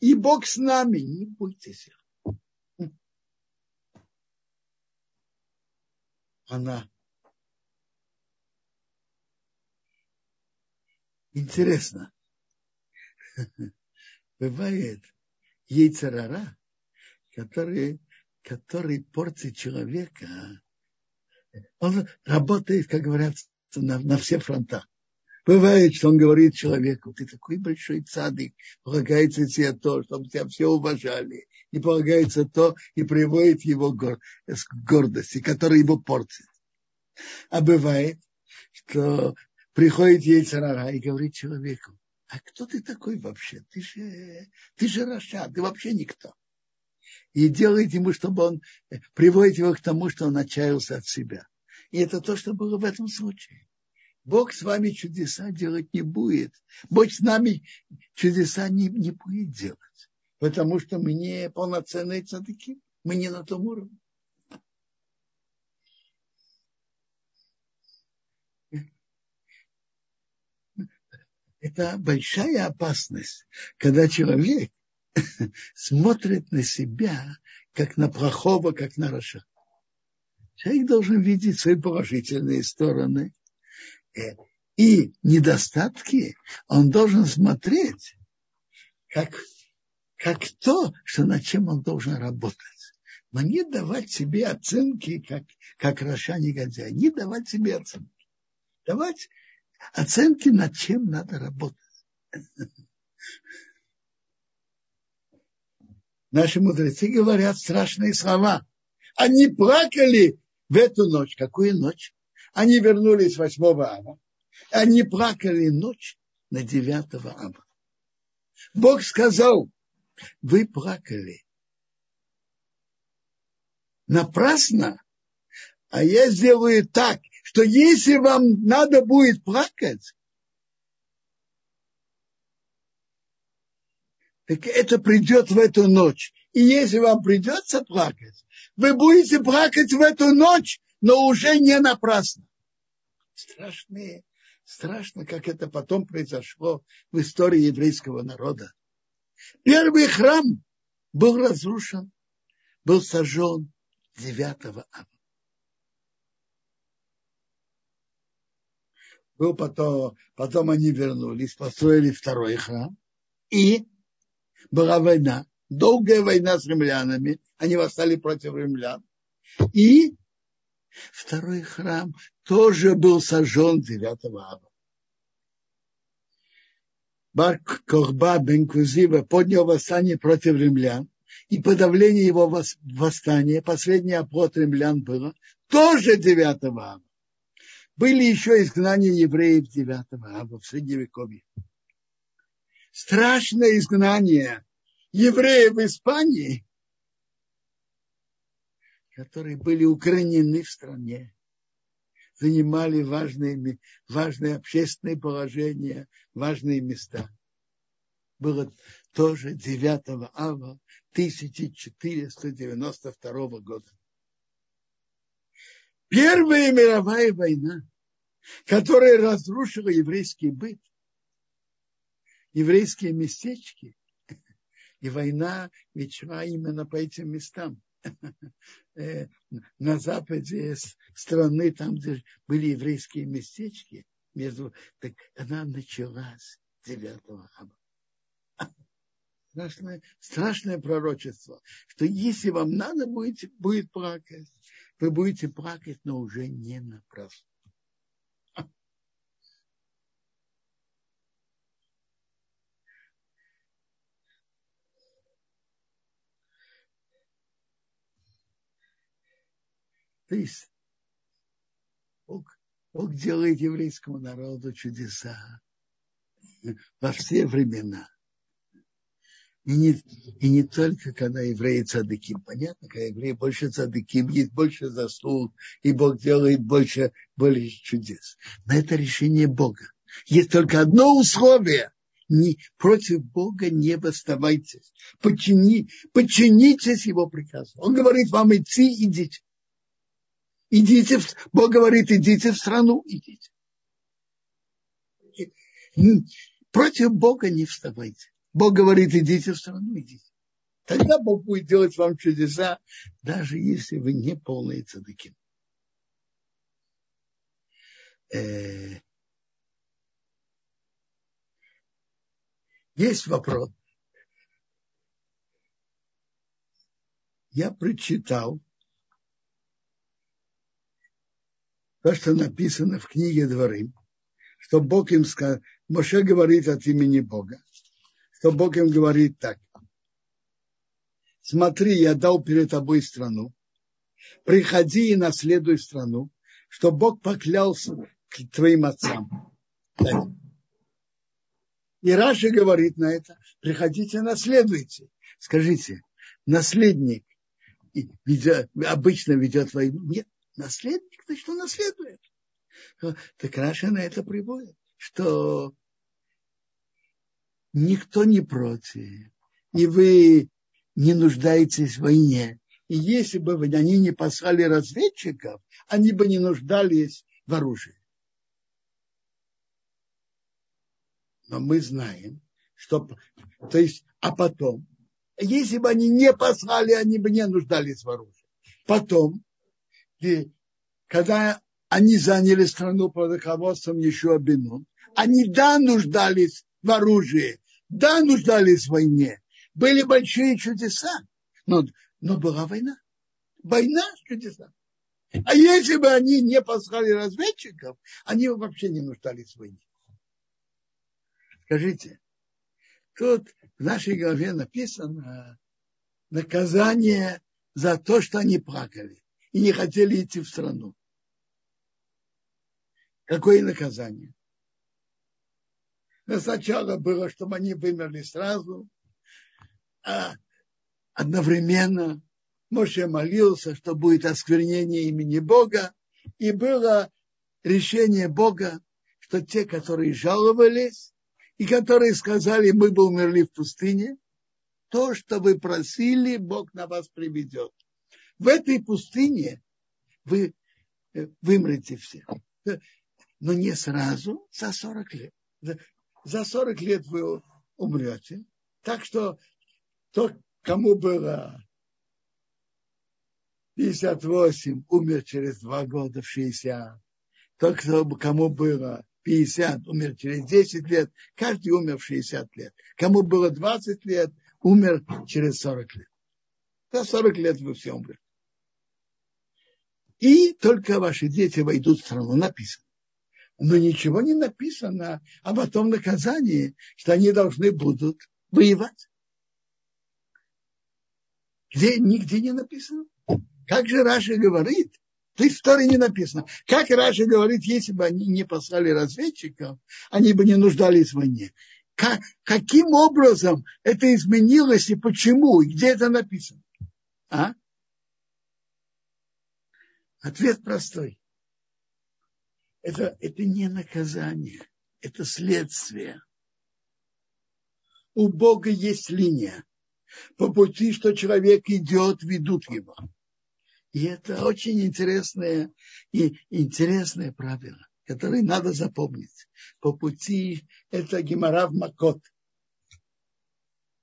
Speaker 1: и Бог с нами, не бойтесь их. Она интересно. Бывает яйцерара, который, который портит человека, он работает, как говорят, на, на все фронта. Бывает, что он говорит человеку, ты такой большой цадык, полагается тебе то, чтобы тебя все уважали. И полагается то, и приводит его к гордости, которая его портит. А бывает, что приходит ей царара и говорит человеку, а кто ты такой вообще? Ты же, ты же Раша, ты вообще никто. И делает ему, чтобы он, приводит его к тому, что он отчаялся от себя. И это то, что было в этом случае. Бог с вами чудеса делать не будет. Бог с нами чудеса не, не будет делать. Потому что мы не полноценные цадыки. Мы не на том уровне. Это большая опасность, когда человек смотрит на себя как на плохого, как на רשע. Человек должен видеть свои положительные стороны Э, и недостатки, он должен смотреть как, как то, что над чем он должен работать. Но не давать себе оценки, как, как רשע негодяй. Не давать себе оценки. давать оценки, над чем надо работать. Наши мудрецы говорят страшные слова. Они плакали в эту ночь. Какую ночь? Они вернулись 8 ава. Они плакали ночь на 9 ава. Бог сказал, вы плакали. Напрасно. А я сделаю так, что если вам надо будет плакать, так это придет в эту ночь. И если вам придется плакать, вы будете плакать в эту ночь, но уже не напрасно. Страшные, страшно, как это потом произошло в истории еврейского народа. Первый храм был разрушен, был сожжен 9 ава. Был потом, потом они вернулись, построили второй храм. И была война, долгая война с римлянами. Они восстали против римлян. И второй храм тоже был сожжен 9 ава. Бар Корба бен Кузива поднял восстание против римлян, и подавление его восстания, последний оплот римлян было, тоже 9 ава. Были еще изгнания евреев 9 ава в Средневековье. Страшное изгнание евреев в Испании, которые были укоренены в стране занимали важные, важные общественные положения, важные места. Было тоже 9 ава 1492 года. Первая мировая война, которая разрушила еврейский быт, еврейские местечки, и война ведь именно по этим местам. Э, на западе страны, там, где были еврейские местечки, между, так она началась 9 ава. Страшное, страшное пророчество, что если вам надо будет, будет плакать, вы будете плакать, но уже не напрасно. То есть Бог, Бог делает еврейскому народу чудеса во все времена. И не, и не только когда евреи цадыким. Понятно, когда евреи больше цадыким, есть больше заслуг, и Бог делает больше, больше чудес. Но это решение Бога. Есть только одно условие. Не, против Бога не восставайтесь. Подчини, подчинитесь Его приказу. Он говорит вам идти, идите. Идите, в... Бог говорит, идите в страну, идите. Против Бога не вставайте. Бог говорит, идите в страну, идите. Тогда Бог будет делать вам чудеса, даже если вы не полные цадыки. Э, есть вопрос. Я прочитал то, что написано в книге Дворы, что Бог им сказал, Моше говорит от имени Бога, что Бог им говорит так. Смотри, я дал перед тобой страну, приходи и наследуй страну, что Бог поклялся к твоим отцам. И Раши говорит на это, приходите, наследуйте. Скажите, наследник ведет, обычно ведет войну? Нет, наследник, значит, он наследует. Так Раша на это приводит, что никто не против, и вы не нуждаетесь в войне. И если бы они не послали разведчиков, они бы не нуждались в оружии. Но мы знаем, что, то есть, а потом, если бы они не послали, они бы не нуждались в оружии. Потом когда они заняли страну под руководством еще Бенун, они да нуждались в оружии, да нуждались в войне. Были большие чудеса, но, но была война. Война с чудесами. А если бы они не послали разведчиков, они бы вообще не нуждались в войне. Скажите, тут в нашей голове написано наказание за то, что они плакали и не хотели идти в страну. Какое наказание? Сначала было, чтобы они вымерли сразу, а одновременно Моше молился, что будет осквернение имени Бога, и было решение Бога, что те, которые жаловались, и которые сказали, мы бы умерли в пустыне, то, что вы просили, Бог на вас приведет. В этой пустыне вы э, вымрете все. Но не сразу, за 40 лет. За 40 лет вы умрете. Так что тот, кому было 58, умер через два года в 60. Тот, кому было 50, умер через 10 лет. Каждый умер в 60 лет. Кому было 20 лет, умер через 40 лет. За 40 лет вы все умрете. И только ваши дети войдут в страну, написано. Но ничего не написано об том наказании, что они должны будут воевать. Где, нигде не написано. Как же Раши говорит, в истории не написано. Как Раши говорит, если бы они не послали разведчиков, они бы не нуждались в войне. Как, каким образом это изменилось и почему? И где это написано? А? Ответ простой. Это, это не наказание, это следствие. У Бога есть линия. По пути, что человек идет, ведут его. И это очень интересное и интересное правило, которое надо запомнить. По пути это Гимарав Макот.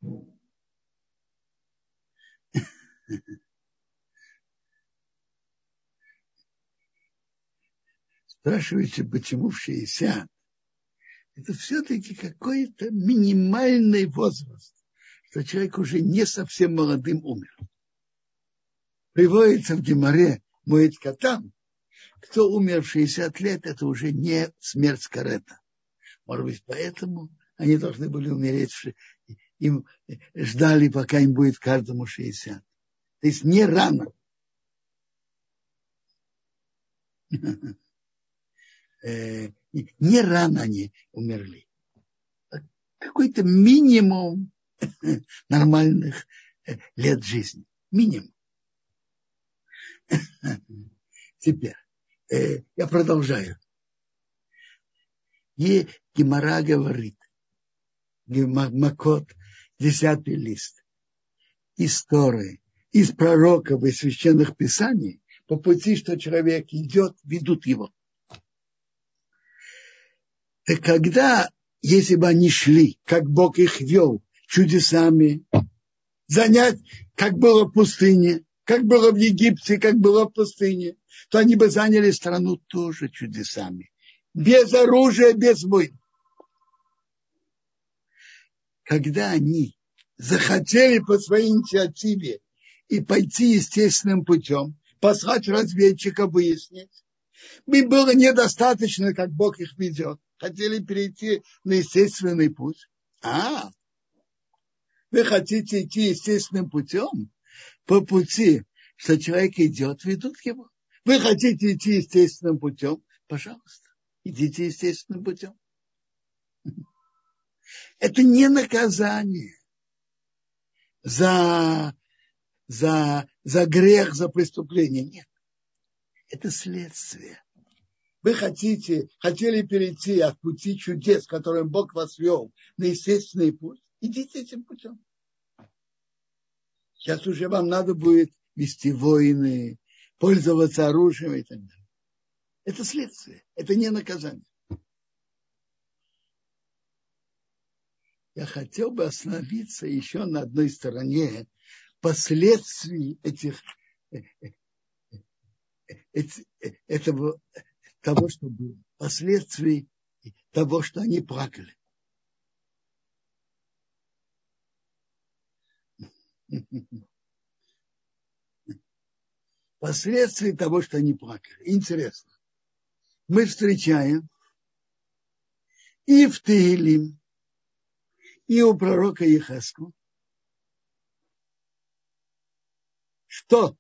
Speaker 1: Спрашиваете, почему в 60? Это все-таки какой-то минимальный возраст, что человек уже не совсем молодым умер приводится в Геморе Моет Катам, кто умер в 60 лет, это уже не смерть карета. Может быть, поэтому они должны были умереть, им ждали, пока им будет каждому 60. То есть не рано. Э, не рано они умерли. Какой-то минимум нормальных э, лет жизни. Минимум. Теперь, э, я продолжаю. И Гимара говорит, Макот, десятый лист, истории из пророков и священных писаний, по пути, что человек идет, ведут его. Так когда, если бы они шли, как Бог их вел, чудесами, занять, как было в пустыне, как было в Египте, как было в пустыне, то они бы заняли страну тоже чудесами. Без оружия, без войн. Когда они захотели по своей инициативе и пойти естественным путем, послать разведчика, выяснить, им было недостаточно, как Бог их ведет. Хотели перейти на естественный путь. А, вы хотите идти естественным путем? по пути, что человек идет, ведут его. Вы хотите идти естественным путем? Пожалуйста, идите естественным путем. Это не наказание за, за, за грех, за преступление. Нет. Это следствие. Вы хотите, хотели перейти от пути чудес, которым Бог вас вел, на естественный путь? Идите этим путем. Сейчас уже вам надо будет вести войны, пользоваться оружием и так далее. Это следствие, это не наказание. Я хотел бы остановиться еще на одной стороне последствий этих, этого, того, что было, последствий того, что они плакали. последствия того, что они плакали. Интересно. Мы встречаем и в Тилим, и у пророка Ехаску, что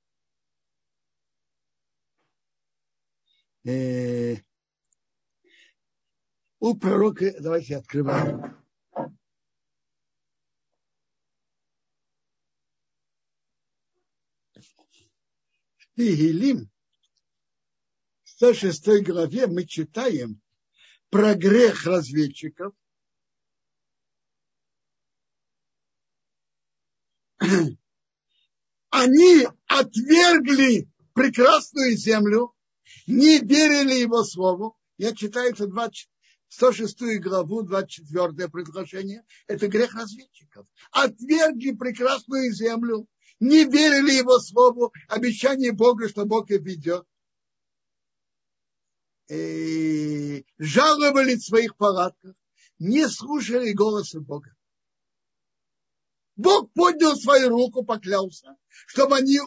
Speaker 1: э, у пророка, давайте открываем. В Тигелим, 106 главе мы читаем про грех разведчиков. Они отвергли прекрасную землю, не верили его слову. Я читаю это 20, 106 главу, 24 предложение. Это грех разведчиков. Отвергли прекрасную землю, не верили его слову, обещание Бога, что Бог их ведет. И жаловались в своих палатках, не слушали голоса Бога. Бог поднял свою руку, поклялся, чтобы они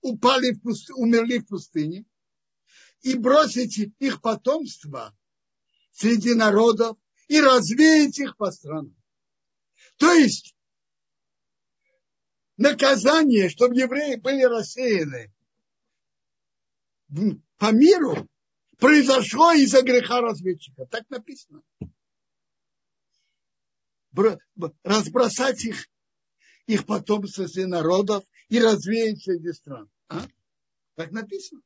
Speaker 1: упали в пустыне, умерли в пустыне и бросить их потомство среди народов и развеять их по странам. То есть наказание, чтобы евреи были рассеяны по миру, произошло из-за греха разведчика. Так написано. Разбросать их, их потомство среди народов и развеять среди стран. А? Так написано.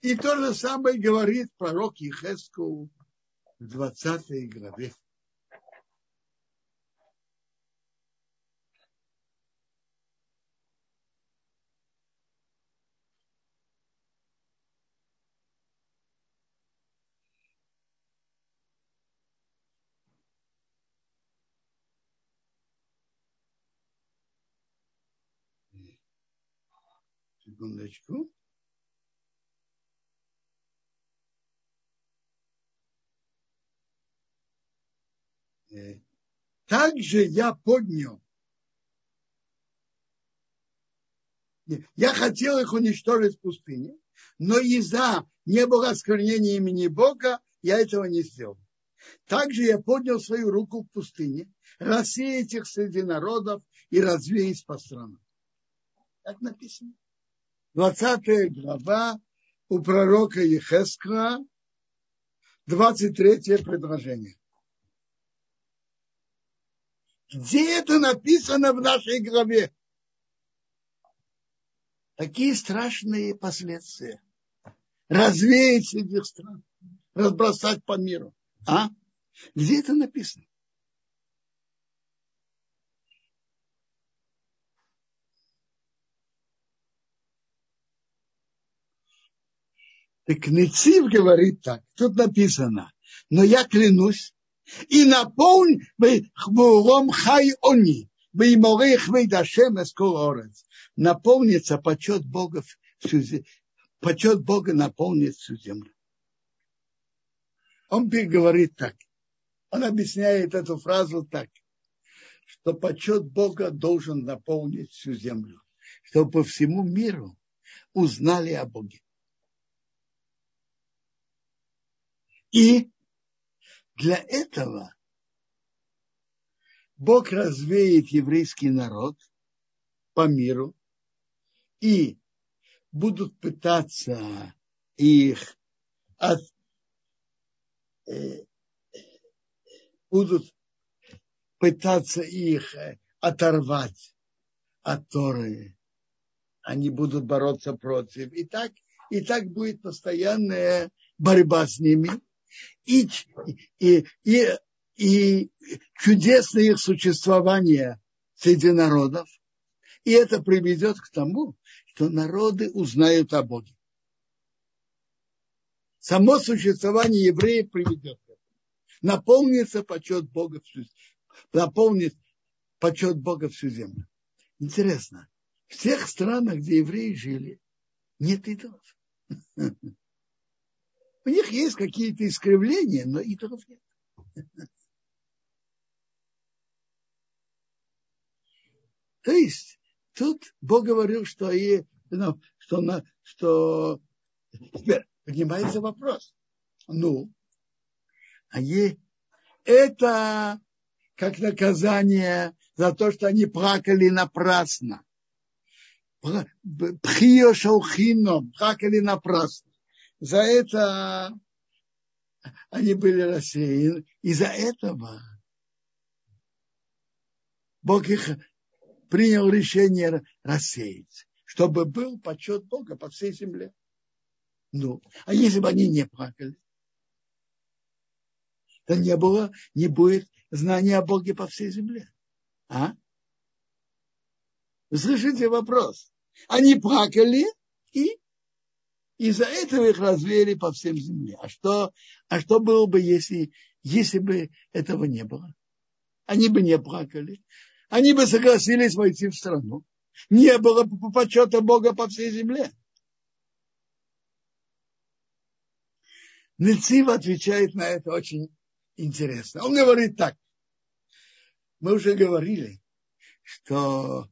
Speaker 1: И то же самое говорит пророк Ехеску в 20 главе. Секундочку. Также я поднял. Я хотел их уничтожить в пустыне, но из-за не было осквернения имени Бога, я этого не сделал. Также я поднял свою руку в пустыне, рассеять их среди народов и развеять по странам. Так написано. 20 глава у пророка Ехескра, 23 предложение. Где это написано в нашей главе? Такие страшные последствия. Развеять этих стран, разбросать по миру. А? Где это написано? Так Нецив говорит так, тут написано, но я клянусь, и наполнь хмуром хай они. Наполнится почет Бога всю почет Бога наполнит всю землю. Он говорит так. Он объясняет эту фразу так, что почет Бога должен наполнить всю землю, чтобы по всему миру узнали о Боге. И для этого Бог развеет еврейский народ по миру и будут пытаться их от, э, будут пытаться их оторвать от Торы. Они будут бороться против. И так, и так будет постоянная борьба с ними и, и, и, и чудесное их существование среди народов. И это приведет к тому, что народы узнают о Боге. Само существование евреев приведет к этому. Наполнится почет Бога всю, наполнит почет Бога всю землю. Интересно, в тех странах, где евреи жили, нет идолов. У них есть какие-то искривления, но идолов нет. То есть тут Бог говорил, что и ну, что, на, что теперь поднимается вопрос. Ну, а е, это как наказание за то, что они плакали напрасно. Пхио шаухином, плакали напрасно. За это они были рассеяны. Из-за этого Бог их принял решение рассеять, чтобы был почет Бога по всей земле. Ну, а если бы они не плакали, то не было, не будет знания о Боге по всей земле. А? Слышите вопрос? Они плакали и из-за этого их развеяли по всем земле. А что, а что было бы, если, если бы этого не было? Они бы не плакали. Они бы согласились войти в страну. Не было бы почета Бога по всей земле. Нецив отвечает на это очень интересно. Он говорит так. Мы уже говорили, что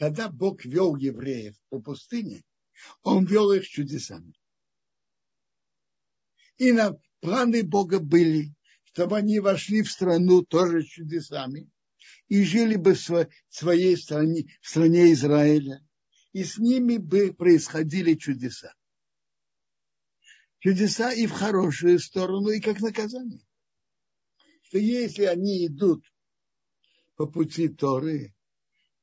Speaker 1: когда Бог вел евреев по пустыне, Он вел их чудесами. И на планы Бога были, чтобы они вошли в страну тоже чудесами и жили бы в своей стране, в стране Израиля. И с ними бы происходили чудеса чудеса и в хорошую сторону, и как наказание. Что если они идут по пути Торы,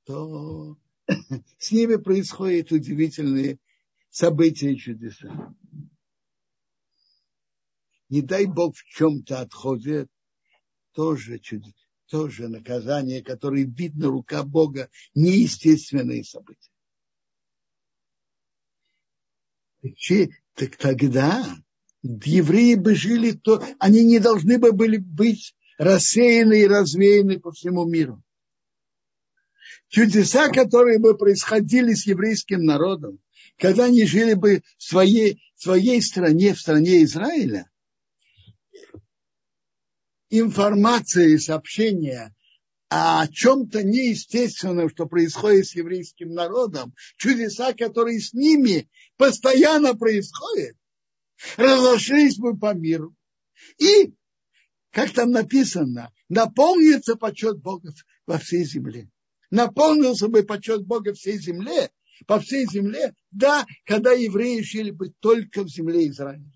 Speaker 1: то с ними происходят удивительные события и чудеса. Не дай Бог в чем-то отходит, тоже тоже наказание, которое видно рука Бога, неестественные события. Так тогда евреи бы жили, то они не должны бы были быть рассеяны и развеяны по всему миру. Чудеса, которые бы происходили с еврейским народом, когда они жили бы в своей, в своей стране, в стране Израиля, информация и сообщения о чем-то неестественном, что происходит с еврейским народом, чудеса, которые с ними постоянно происходят, разошлись бы по миру. И, как там написано, наполнится почет Бога во всей земле. Наполнился бы почет Бога всей земле, по всей земле, да, когда евреи жили бы только в земле Израиля.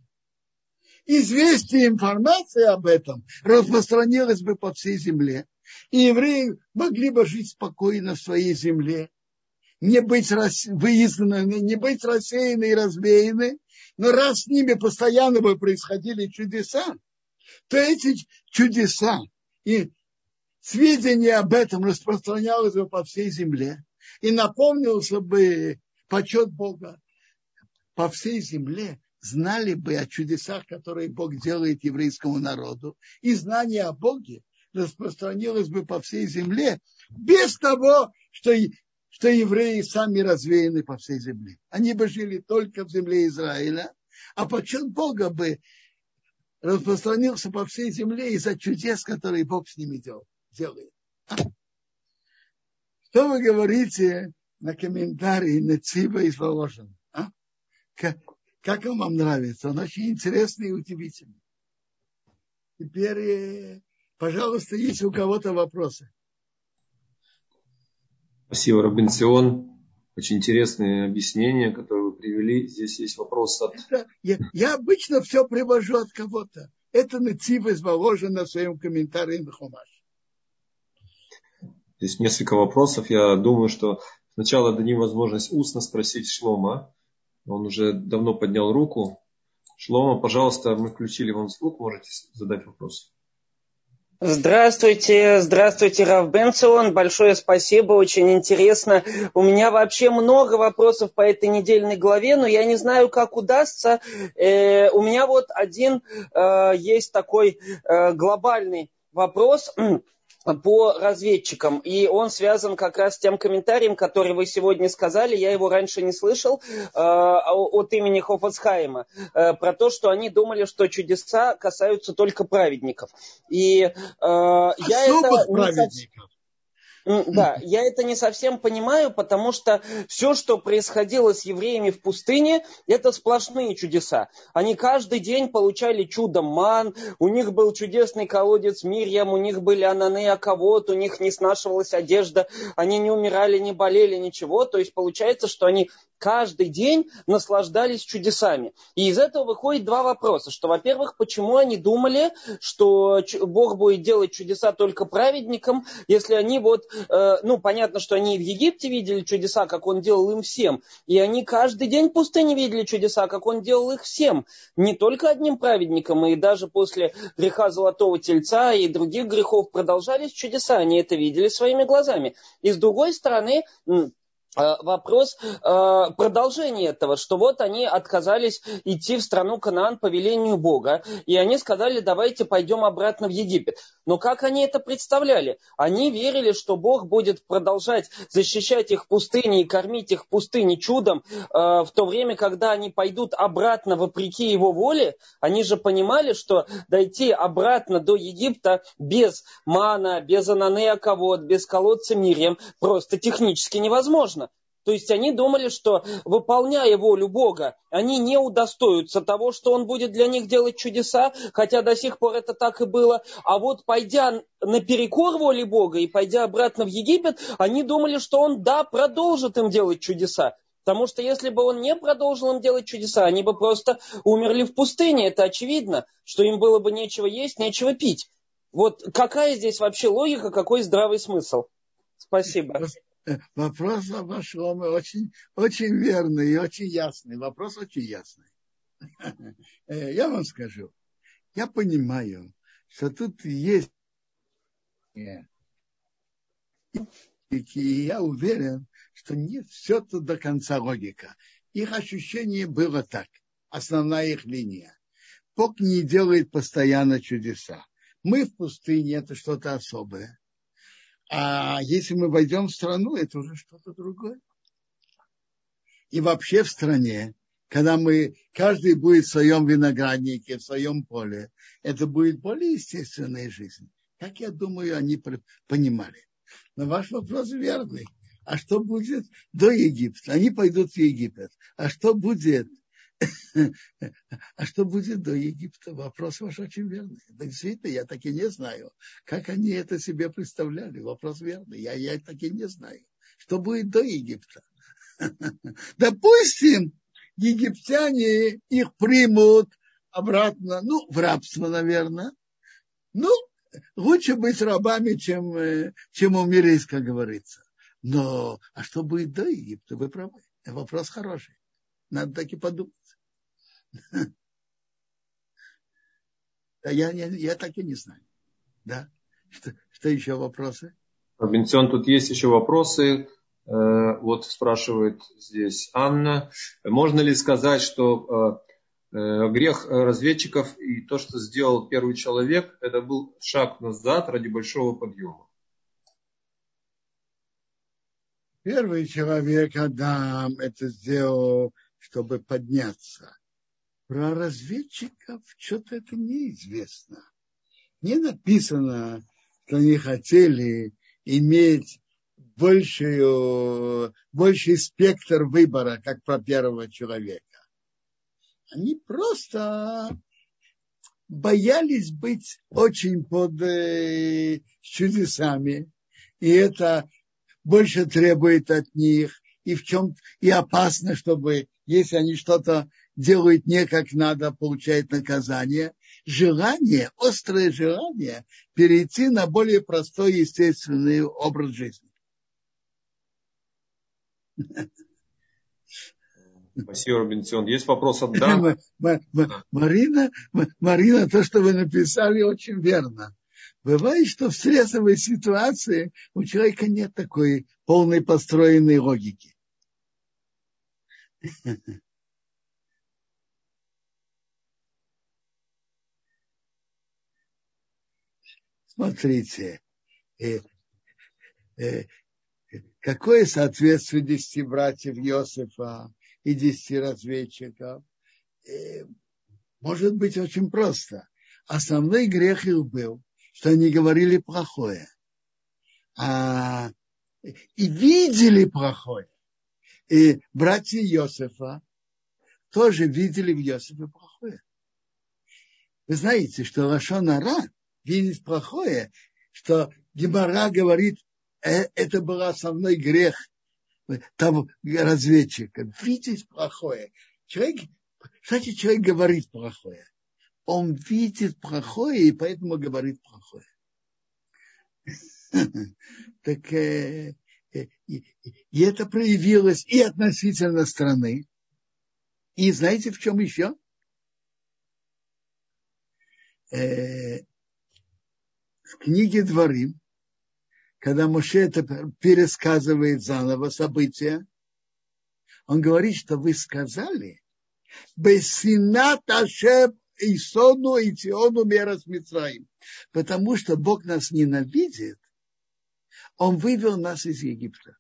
Speaker 1: Известие, информация об этом распространилась бы по всей земле и евреи могли бы жить спокойно в своей земле, не быть выезданы, не быть рассеяны и развеяны, но раз с ними постоянно бы происходили чудеса, то эти чудеса и сведения об этом распространялось бы по всей земле и наполнился бы почет Бога по всей земле, знали бы о чудесах, которые Бог делает еврейскому народу, и знание о Боге распространилось бы по всей земле без того, что, что евреи сами развеяны по всей земле. Они бы жили только в земле Израиля, а почет Бога бы распространился по всей земле из-за чудес, которые Бог с ними делает. Что вы говорите на комментарии Нецива из Воложина? А? Как, как он вам нравится? Он очень интересный и удивительный. Теперь э, Пожалуйста, есть у кого-то вопросы.
Speaker 2: Спасибо, Рабин Сион. Очень интересные объяснения, которые вы привели. Здесь есть вопрос от...
Speaker 1: я, я обычно все привожу от кого-то. Это Нацив изложен на своем комментарии на Хумаш.
Speaker 2: Здесь несколько вопросов. Я думаю, что сначала дадим возможность устно спросить Шлома. Он уже давно поднял руку. Шлома, пожалуйста, мы включили вам звук, можете задать вопрос.
Speaker 4: Здравствуйте, здравствуйте, Рав Бенцион. Большое спасибо, очень интересно. У меня вообще много вопросов по этой недельной главе, но я не знаю, как удастся. Э, у меня вот один э, есть такой э, глобальный вопрос по разведчикам. И он связан как раз с тем комментарием, который вы сегодня сказали. Я его раньше не слышал э, от имени Хофацхайма. Э, про то, что они думали, что чудеса касаются только праведников. И э, я
Speaker 1: это... праведников.
Speaker 4: Да, я это не совсем понимаю, потому что все, что происходило с евреями в пустыне, это сплошные чудеса. Они каждый день получали чудо ман, у них был чудесный колодец Мирьям, у них были ананы Аковод, у них не снашивалась одежда, они не умирали, не болели, ничего. То есть получается, что они каждый день наслаждались чудесами. И из этого выходит два вопроса. Что, во-первых, почему они думали, что Бог будет делать чудеса только праведникам, если они вот, э, ну, понятно, что они и в Египте видели чудеса, как Он делал им всем, и они каждый день в пустыне видели чудеса, как Он делал их всем, не только одним праведникам, и даже после греха Золотого Тельца и других грехов продолжались чудеса, они это видели своими глазами. И с другой стороны, вопрос э, продолжения этого, что вот они отказались идти в страну Канаан по велению Бога, и они сказали, давайте пойдем обратно в Египет. Но как они это представляли? Они верили, что Бог будет продолжать защищать их в пустыне и кормить их в пустыне чудом, э, в то время, когда они пойдут обратно вопреки его воле. Они же понимали, что дойти обратно до Египта без мана, без ананея без колодца Мирьям просто технически невозможно. То есть они думали, что выполняя волю Бога, они не удостоятся того, что Он будет для них делать чудеса, хотя до сих пор это так и было. А вот пойдя наперекор воле Бога и пойдя обратно в Египет, они думали, что Он, да, продолжит им делать чудеса. Потому что если бы он не продолжил им делать чудеса, они бы просто умерли в пустыне. Это очевидно, что им было бы нечего есть, нечего пить. Вот какая здесь вообще логика, какой здравый смысл? Спасибо.
Speaker 1: Э, вопрос ваш очень, очень верный и очень ясный. Вопрос очень ясный. Э, я вам скажу. Я понимаю, что тут есть и я уверен, что не все тут до конца логика. Их ощущение было так. Основная их линия. Бог не делает постоянно чудеса. Мы в пустыне, это что-то особое. А если мы войдем в страну, это уже что-то другое. И вообще в стране, когда мы, каждый будет в своем винограднике, в своем поле, это будет более естественная жизнь. Как я думаю, они понимали. Но ваш вопрос верный. А что будет до Египта? Они пойдут в Египет. А что будет а что будет до Египта? Вопрос ваш очень верный. Да, действительно, я так и не знаю, как они это себе представляли. Вопрос верный. Я, я так и не знаю. Что будет до Египта? Допустим, египтяне их примут обратно, ну, в рабство, наверное. Ну, лучше быть рабами, чем, э, чем умереть, как говорится. Но, а что будет до Египта? Вы правы. Вопрос хороший. Надо так и подумать. Я, я, я так и не знаю. Да? Что, что еще вопросы?
Speaker 2: Бенцион, тут есть еще вопросы. Э, вот спрашивает здесь Анна. Можно ли сказать, что э, э, грех разведчиков и то, что сделал первый человек, это был шаг назад ради большого подъема?
Speaker 1: Первый человек, Адам, это сделал, чтобы подняться. Про разведчиков что-то это неизвестно. Не написано, что они хотели иметь большую, больший спектр выбора, как про первого человека. Они просто боялись быть очень под э, чудесами. И это больше требует от них. И в чем и опасно, чтобы, если они что-то делают не как надо, получает наказание. Желание, острое желание перейти на более простой естественный образ жизни.
Speaker 2: Спасибо, Робинсон. Есть вопрос от Дан?
Speaker 1: Марина, Марина, то, что вы написали, очень верно. Бывает, что в стрессовой ситуации у человека нет такой полной построенной логики. Смотрите, э, э, какое соответствие десяти братьев Иосифа и десяти разведчиков? Э, может быть очень просто. Основной грех их был, что они говорили плохое. а, и видели плохое. И братья Иосифа тоже видели в Иосифе плохое. Вы знаете, что Лашонара видеть плохое, что Гемора говорит, э, это был основной грех там разведчика. Видеть плохое. Человек, кстати, человек говорит плохое. Он видит плохое и поэтому говорит плохое. Так э, э, и это проявилось и относительно страны. И знаете, в чем еще? Э, в книге Дворим, когда Моше это пересказывает заново события, он говорит, что вы сказали, Бесинат Ашем Исону и Тиону. Потому что Бог нас ненавидит, Он вывел нас из Египта.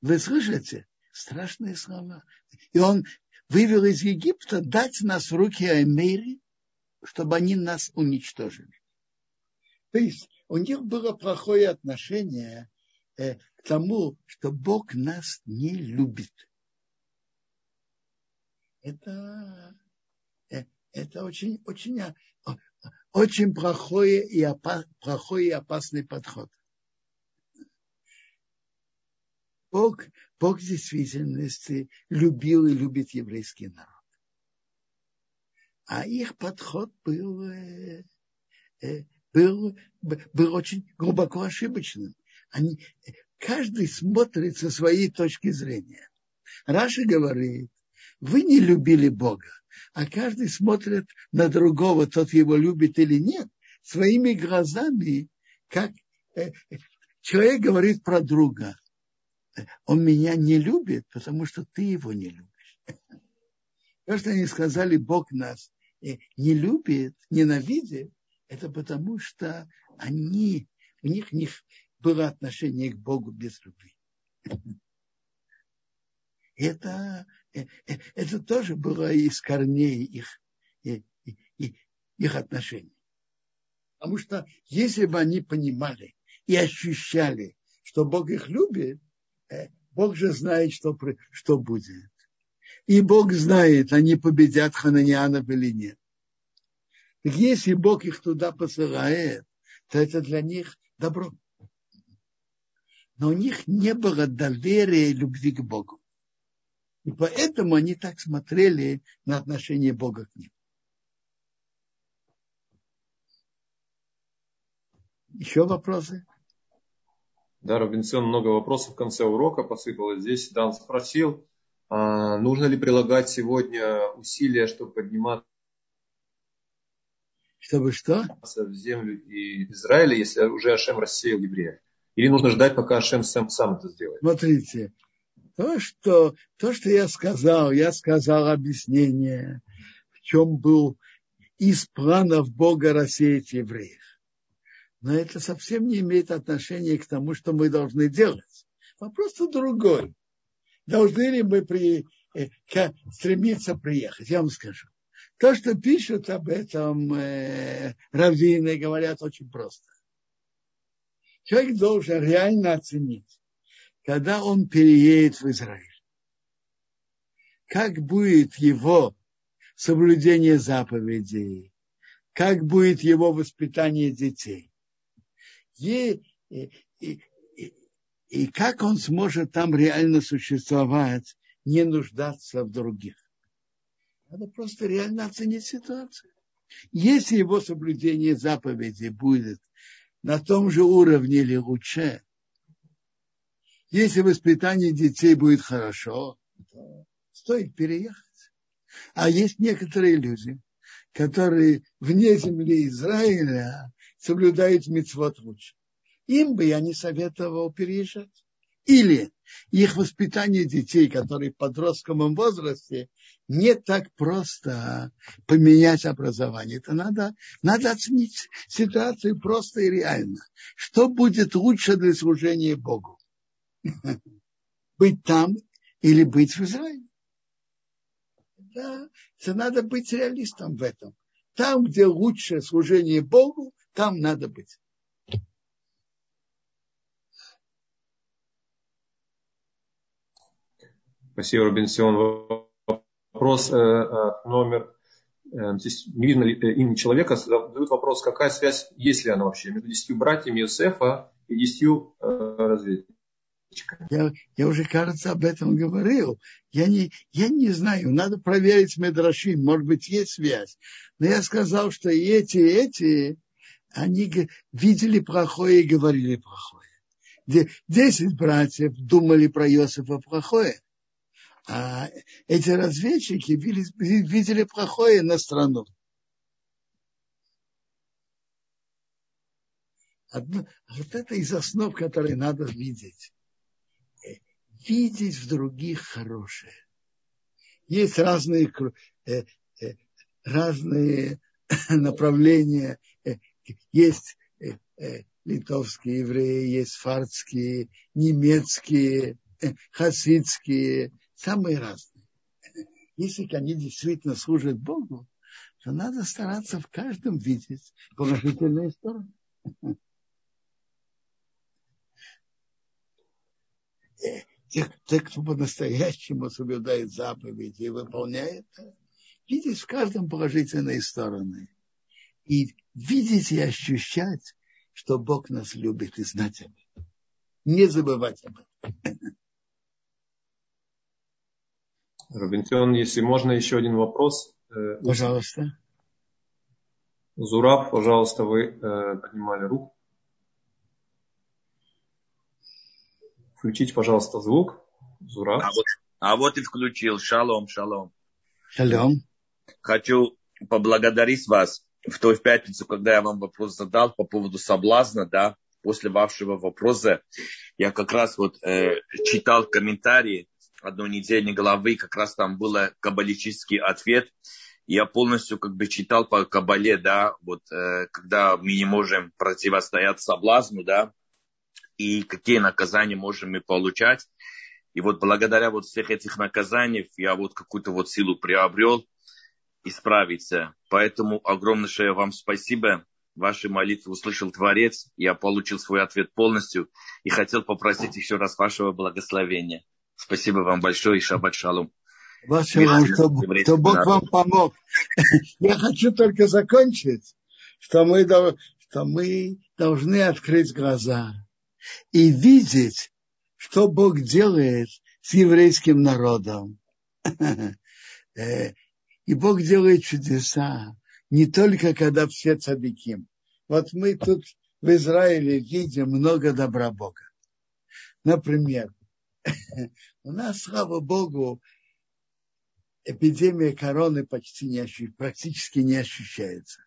Speaker 1: Вы слышите? Страшные слова. И Он вывел из Египта дать нас в руки Аймери, чтобы они нас уничтожили. То есть у них было плохое отношение э, к тому, что Бог нас не любит. Это, э, это очень, очень, а, очень плохой и, опас, плохой и опасный подход. Бог, Бог в действительности любил и любит еврейский народ. А их подход был э, был, был очень глубоко ошибочным. Они, каждый смотрит со своей точки зрения. Раши говорит, вы не любили Бога, а каждый смотрит на другого, тот его любит или нет, своими глазами, как э, человек говорит про друга. Он меня не любит, потому что ты его не любишь. То, что они сказали, Бог нас э, не любит, ненавидит, это потому, что они, у них, них было отношение к Богу без любви. Это, э, э, это тоже было из корней их, их отношений. Потому что если бы они понимали и ощущали, что Бог их любит, Бог же знает, что, что будет. И Бог знает, они победят хананианов или нет. Если Бог их туда посылает, то это для них добро. Но у них не было доверия и любви к Богу. И поэтому они так смотрели на отношение Бога к ним. Еще вопросы?
Speaker 2: Да, Робинсон, много вопросов в конце урока посыпалось. Здесь Дан спросил, а нужно ли прилагать сегодня усилия, чтобы подниматься
Speaker 1: чтобы что?
Speaker 2: В землю и Израиля, если уже Ашем рассеял евреев. Или нужно ждать, пока Ашем сам, сам это сделает?
Speaker 1: Смотрите, то что, то, что я сказал, я сказал объяснение, в чем был из планов Бога рассеять евреев. Но это совсем не имеет отношения к тому, что мы должны делать. Вопрос другой. Должны ли мы при, э, стремиться приехать? Я вам скажу. То, что пишут об этом э, раввины, говорят очень просто. Человек должен реально оценить, когда он переедет в Израиль, как будет его соблюдение заповедей, как будет его воспитание детей. И, и, и, и как он сможет там реально существовать, не нуждаться в других. Надо просто реально оценить ситуацию. Если его соблюдение заповедей будет на том же уровне или лучше, если воспитание детей будет хорошо, то стоит переехать. А есть некоторые люди, которые вне земли Израиля соблюдают мецвод лучше. Им бы я не советовал переезжать. Или их воспитание детей, которые в подростковом возрасте, не так просто поменять образование. Это надо, надо оценить ситуацию просто и реально. Что будет лучше для служения Богу? Быть там или быть в Израиле? Да, это надо быть реалистом в этом. Там, где лучше служение Богу, там надо быть.
Speaker 2: Спасибо, Робинсон. Вопрос э, э номер э, Здесь не видно э, имени человека, задают вопрос, какая связь, есть ли она вообще между десятью братьями Иосифа и десятью э, разведчиками.
Speaker 1: Я, я уже, кажется, об этом говорил. Я не, я не знаю, надо проверить Медрашим, может быть, есть связь. Но я сказал, что и эти, и эти они видели плохое и говорили плохое. Десять братьев думали про Иосифа плохое, а эти разведчики видели, плохое на страну. Одно, вот это из основ, которые надо видеть видеть в других хорошее. Есть разные, э, э, разные направления. Есть э, э, литовские евреи, есть фарцкие, немецкие, э, хасидские, самые разные. Если они действительно служат Богу, то надо стараться в каждом видеть положительные стороны. те, те, кто по-настоящему соблюдает заповеди и выполняет, видеть в каждом положительные стороны. И видеть и ощущать, что Бог нас любит и знать об этом. Не забывать об этом.
Speaker 2: Робинсон, если можно, еще один вопрос.
Speaker 1: Э, пожалуйста.
Speaker 2: Зураб, пожалуйста, вы э, поднимали руку. Включите, пожалуйста, звук. Зура.
Speaker 5: А вот, а вот и включил. Шалом, шалом.
Speaker 1: Шалом.
Speaker 5: Хочу поблагодарить вас в той пятницу, когда я вам вопрос задал по поводу соблазна, да, после вашего вопроса, я как раз вот э, читал комментарии одной недельной главы, как раз там был каббалический ответ. Я полностью как бы читал по кабале, да, вот э, когда мы не можем противостоять соблазну, да, и какие наказания можем мы получать. И вот благодаря вот всех этих наказаний я вот какую-то вот силу приобрел исправиться. Поэтому огромнейшее вам спасибо. Ваши молитвы услышал Творец. Я получил свой ответ полностью и хотел попросить еще раз вашего благословения. Спасибо вам большое и шаббат шалом.
Speaker 1: Ваше что, что Бог вам помог. Я хочу только закончить, что мы, что мы должны открыть глаза и видеть, что Бог делает с еврейским народом. И Бог делает чудеса не только когда все цадыки. Вот мы тут в Израиле видим много добра Бога. Например, у нас, слава Богу, эпидемия короны почти не ощущается, практически не ощущается.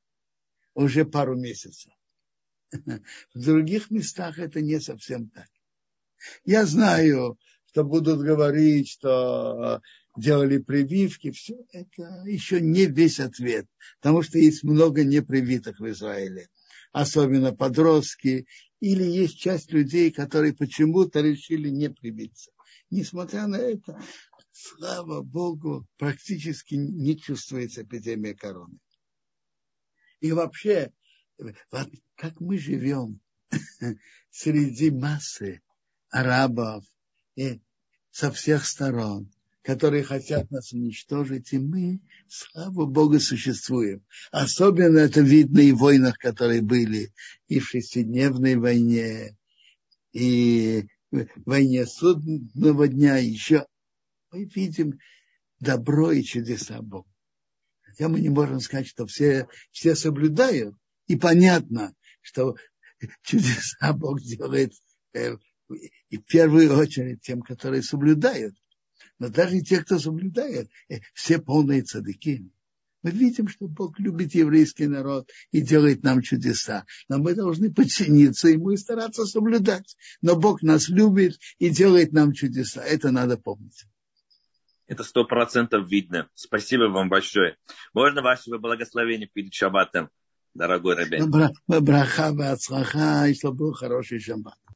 Speaker 1: Уже пару месяцев. В других местах это не совсем так. Я знаю, что будут говорить, что делали прививки, все это еще не весь ответ, потому что есть много непривитых в Израиле, особенно подростки, или есть часть людей, которые почему-то решили не привиться. Несмотря на это, слава Богу, практически не чувствуется эпидемия короны. И вообще, как мы живем среди массы арабов и со всех сторон, которые хотят нас уничтожить, и мы, слава Богу, существуем. Особенно это видно и в войнах, которые были, и в шестидневной войне, и в войне судного дня, еще мы видим добро и чудеса Бога. Хотя мы не можем сказать, что все, все соблюдают, и понятно, что чудеса Бог делает в первую очередь тем, которые соблюдают. Но даже те, кто соблюдает, э, все полные цадыки. Мы видим, что Бог любит еврейский народ и делает нам чудеса. Но мы должны подчиниться ему и стараться соблюдать. Но Бог нас любит и делает нам чудеса. Это надо помнить.
Speaker 5: Это сто процентов видно. Спасибо вам большое. Можно вашего благословения перед шаббатом? дорогой Рабин.
Speaker 1: Браха, бацлаха, и чтобы был хороший шаббат.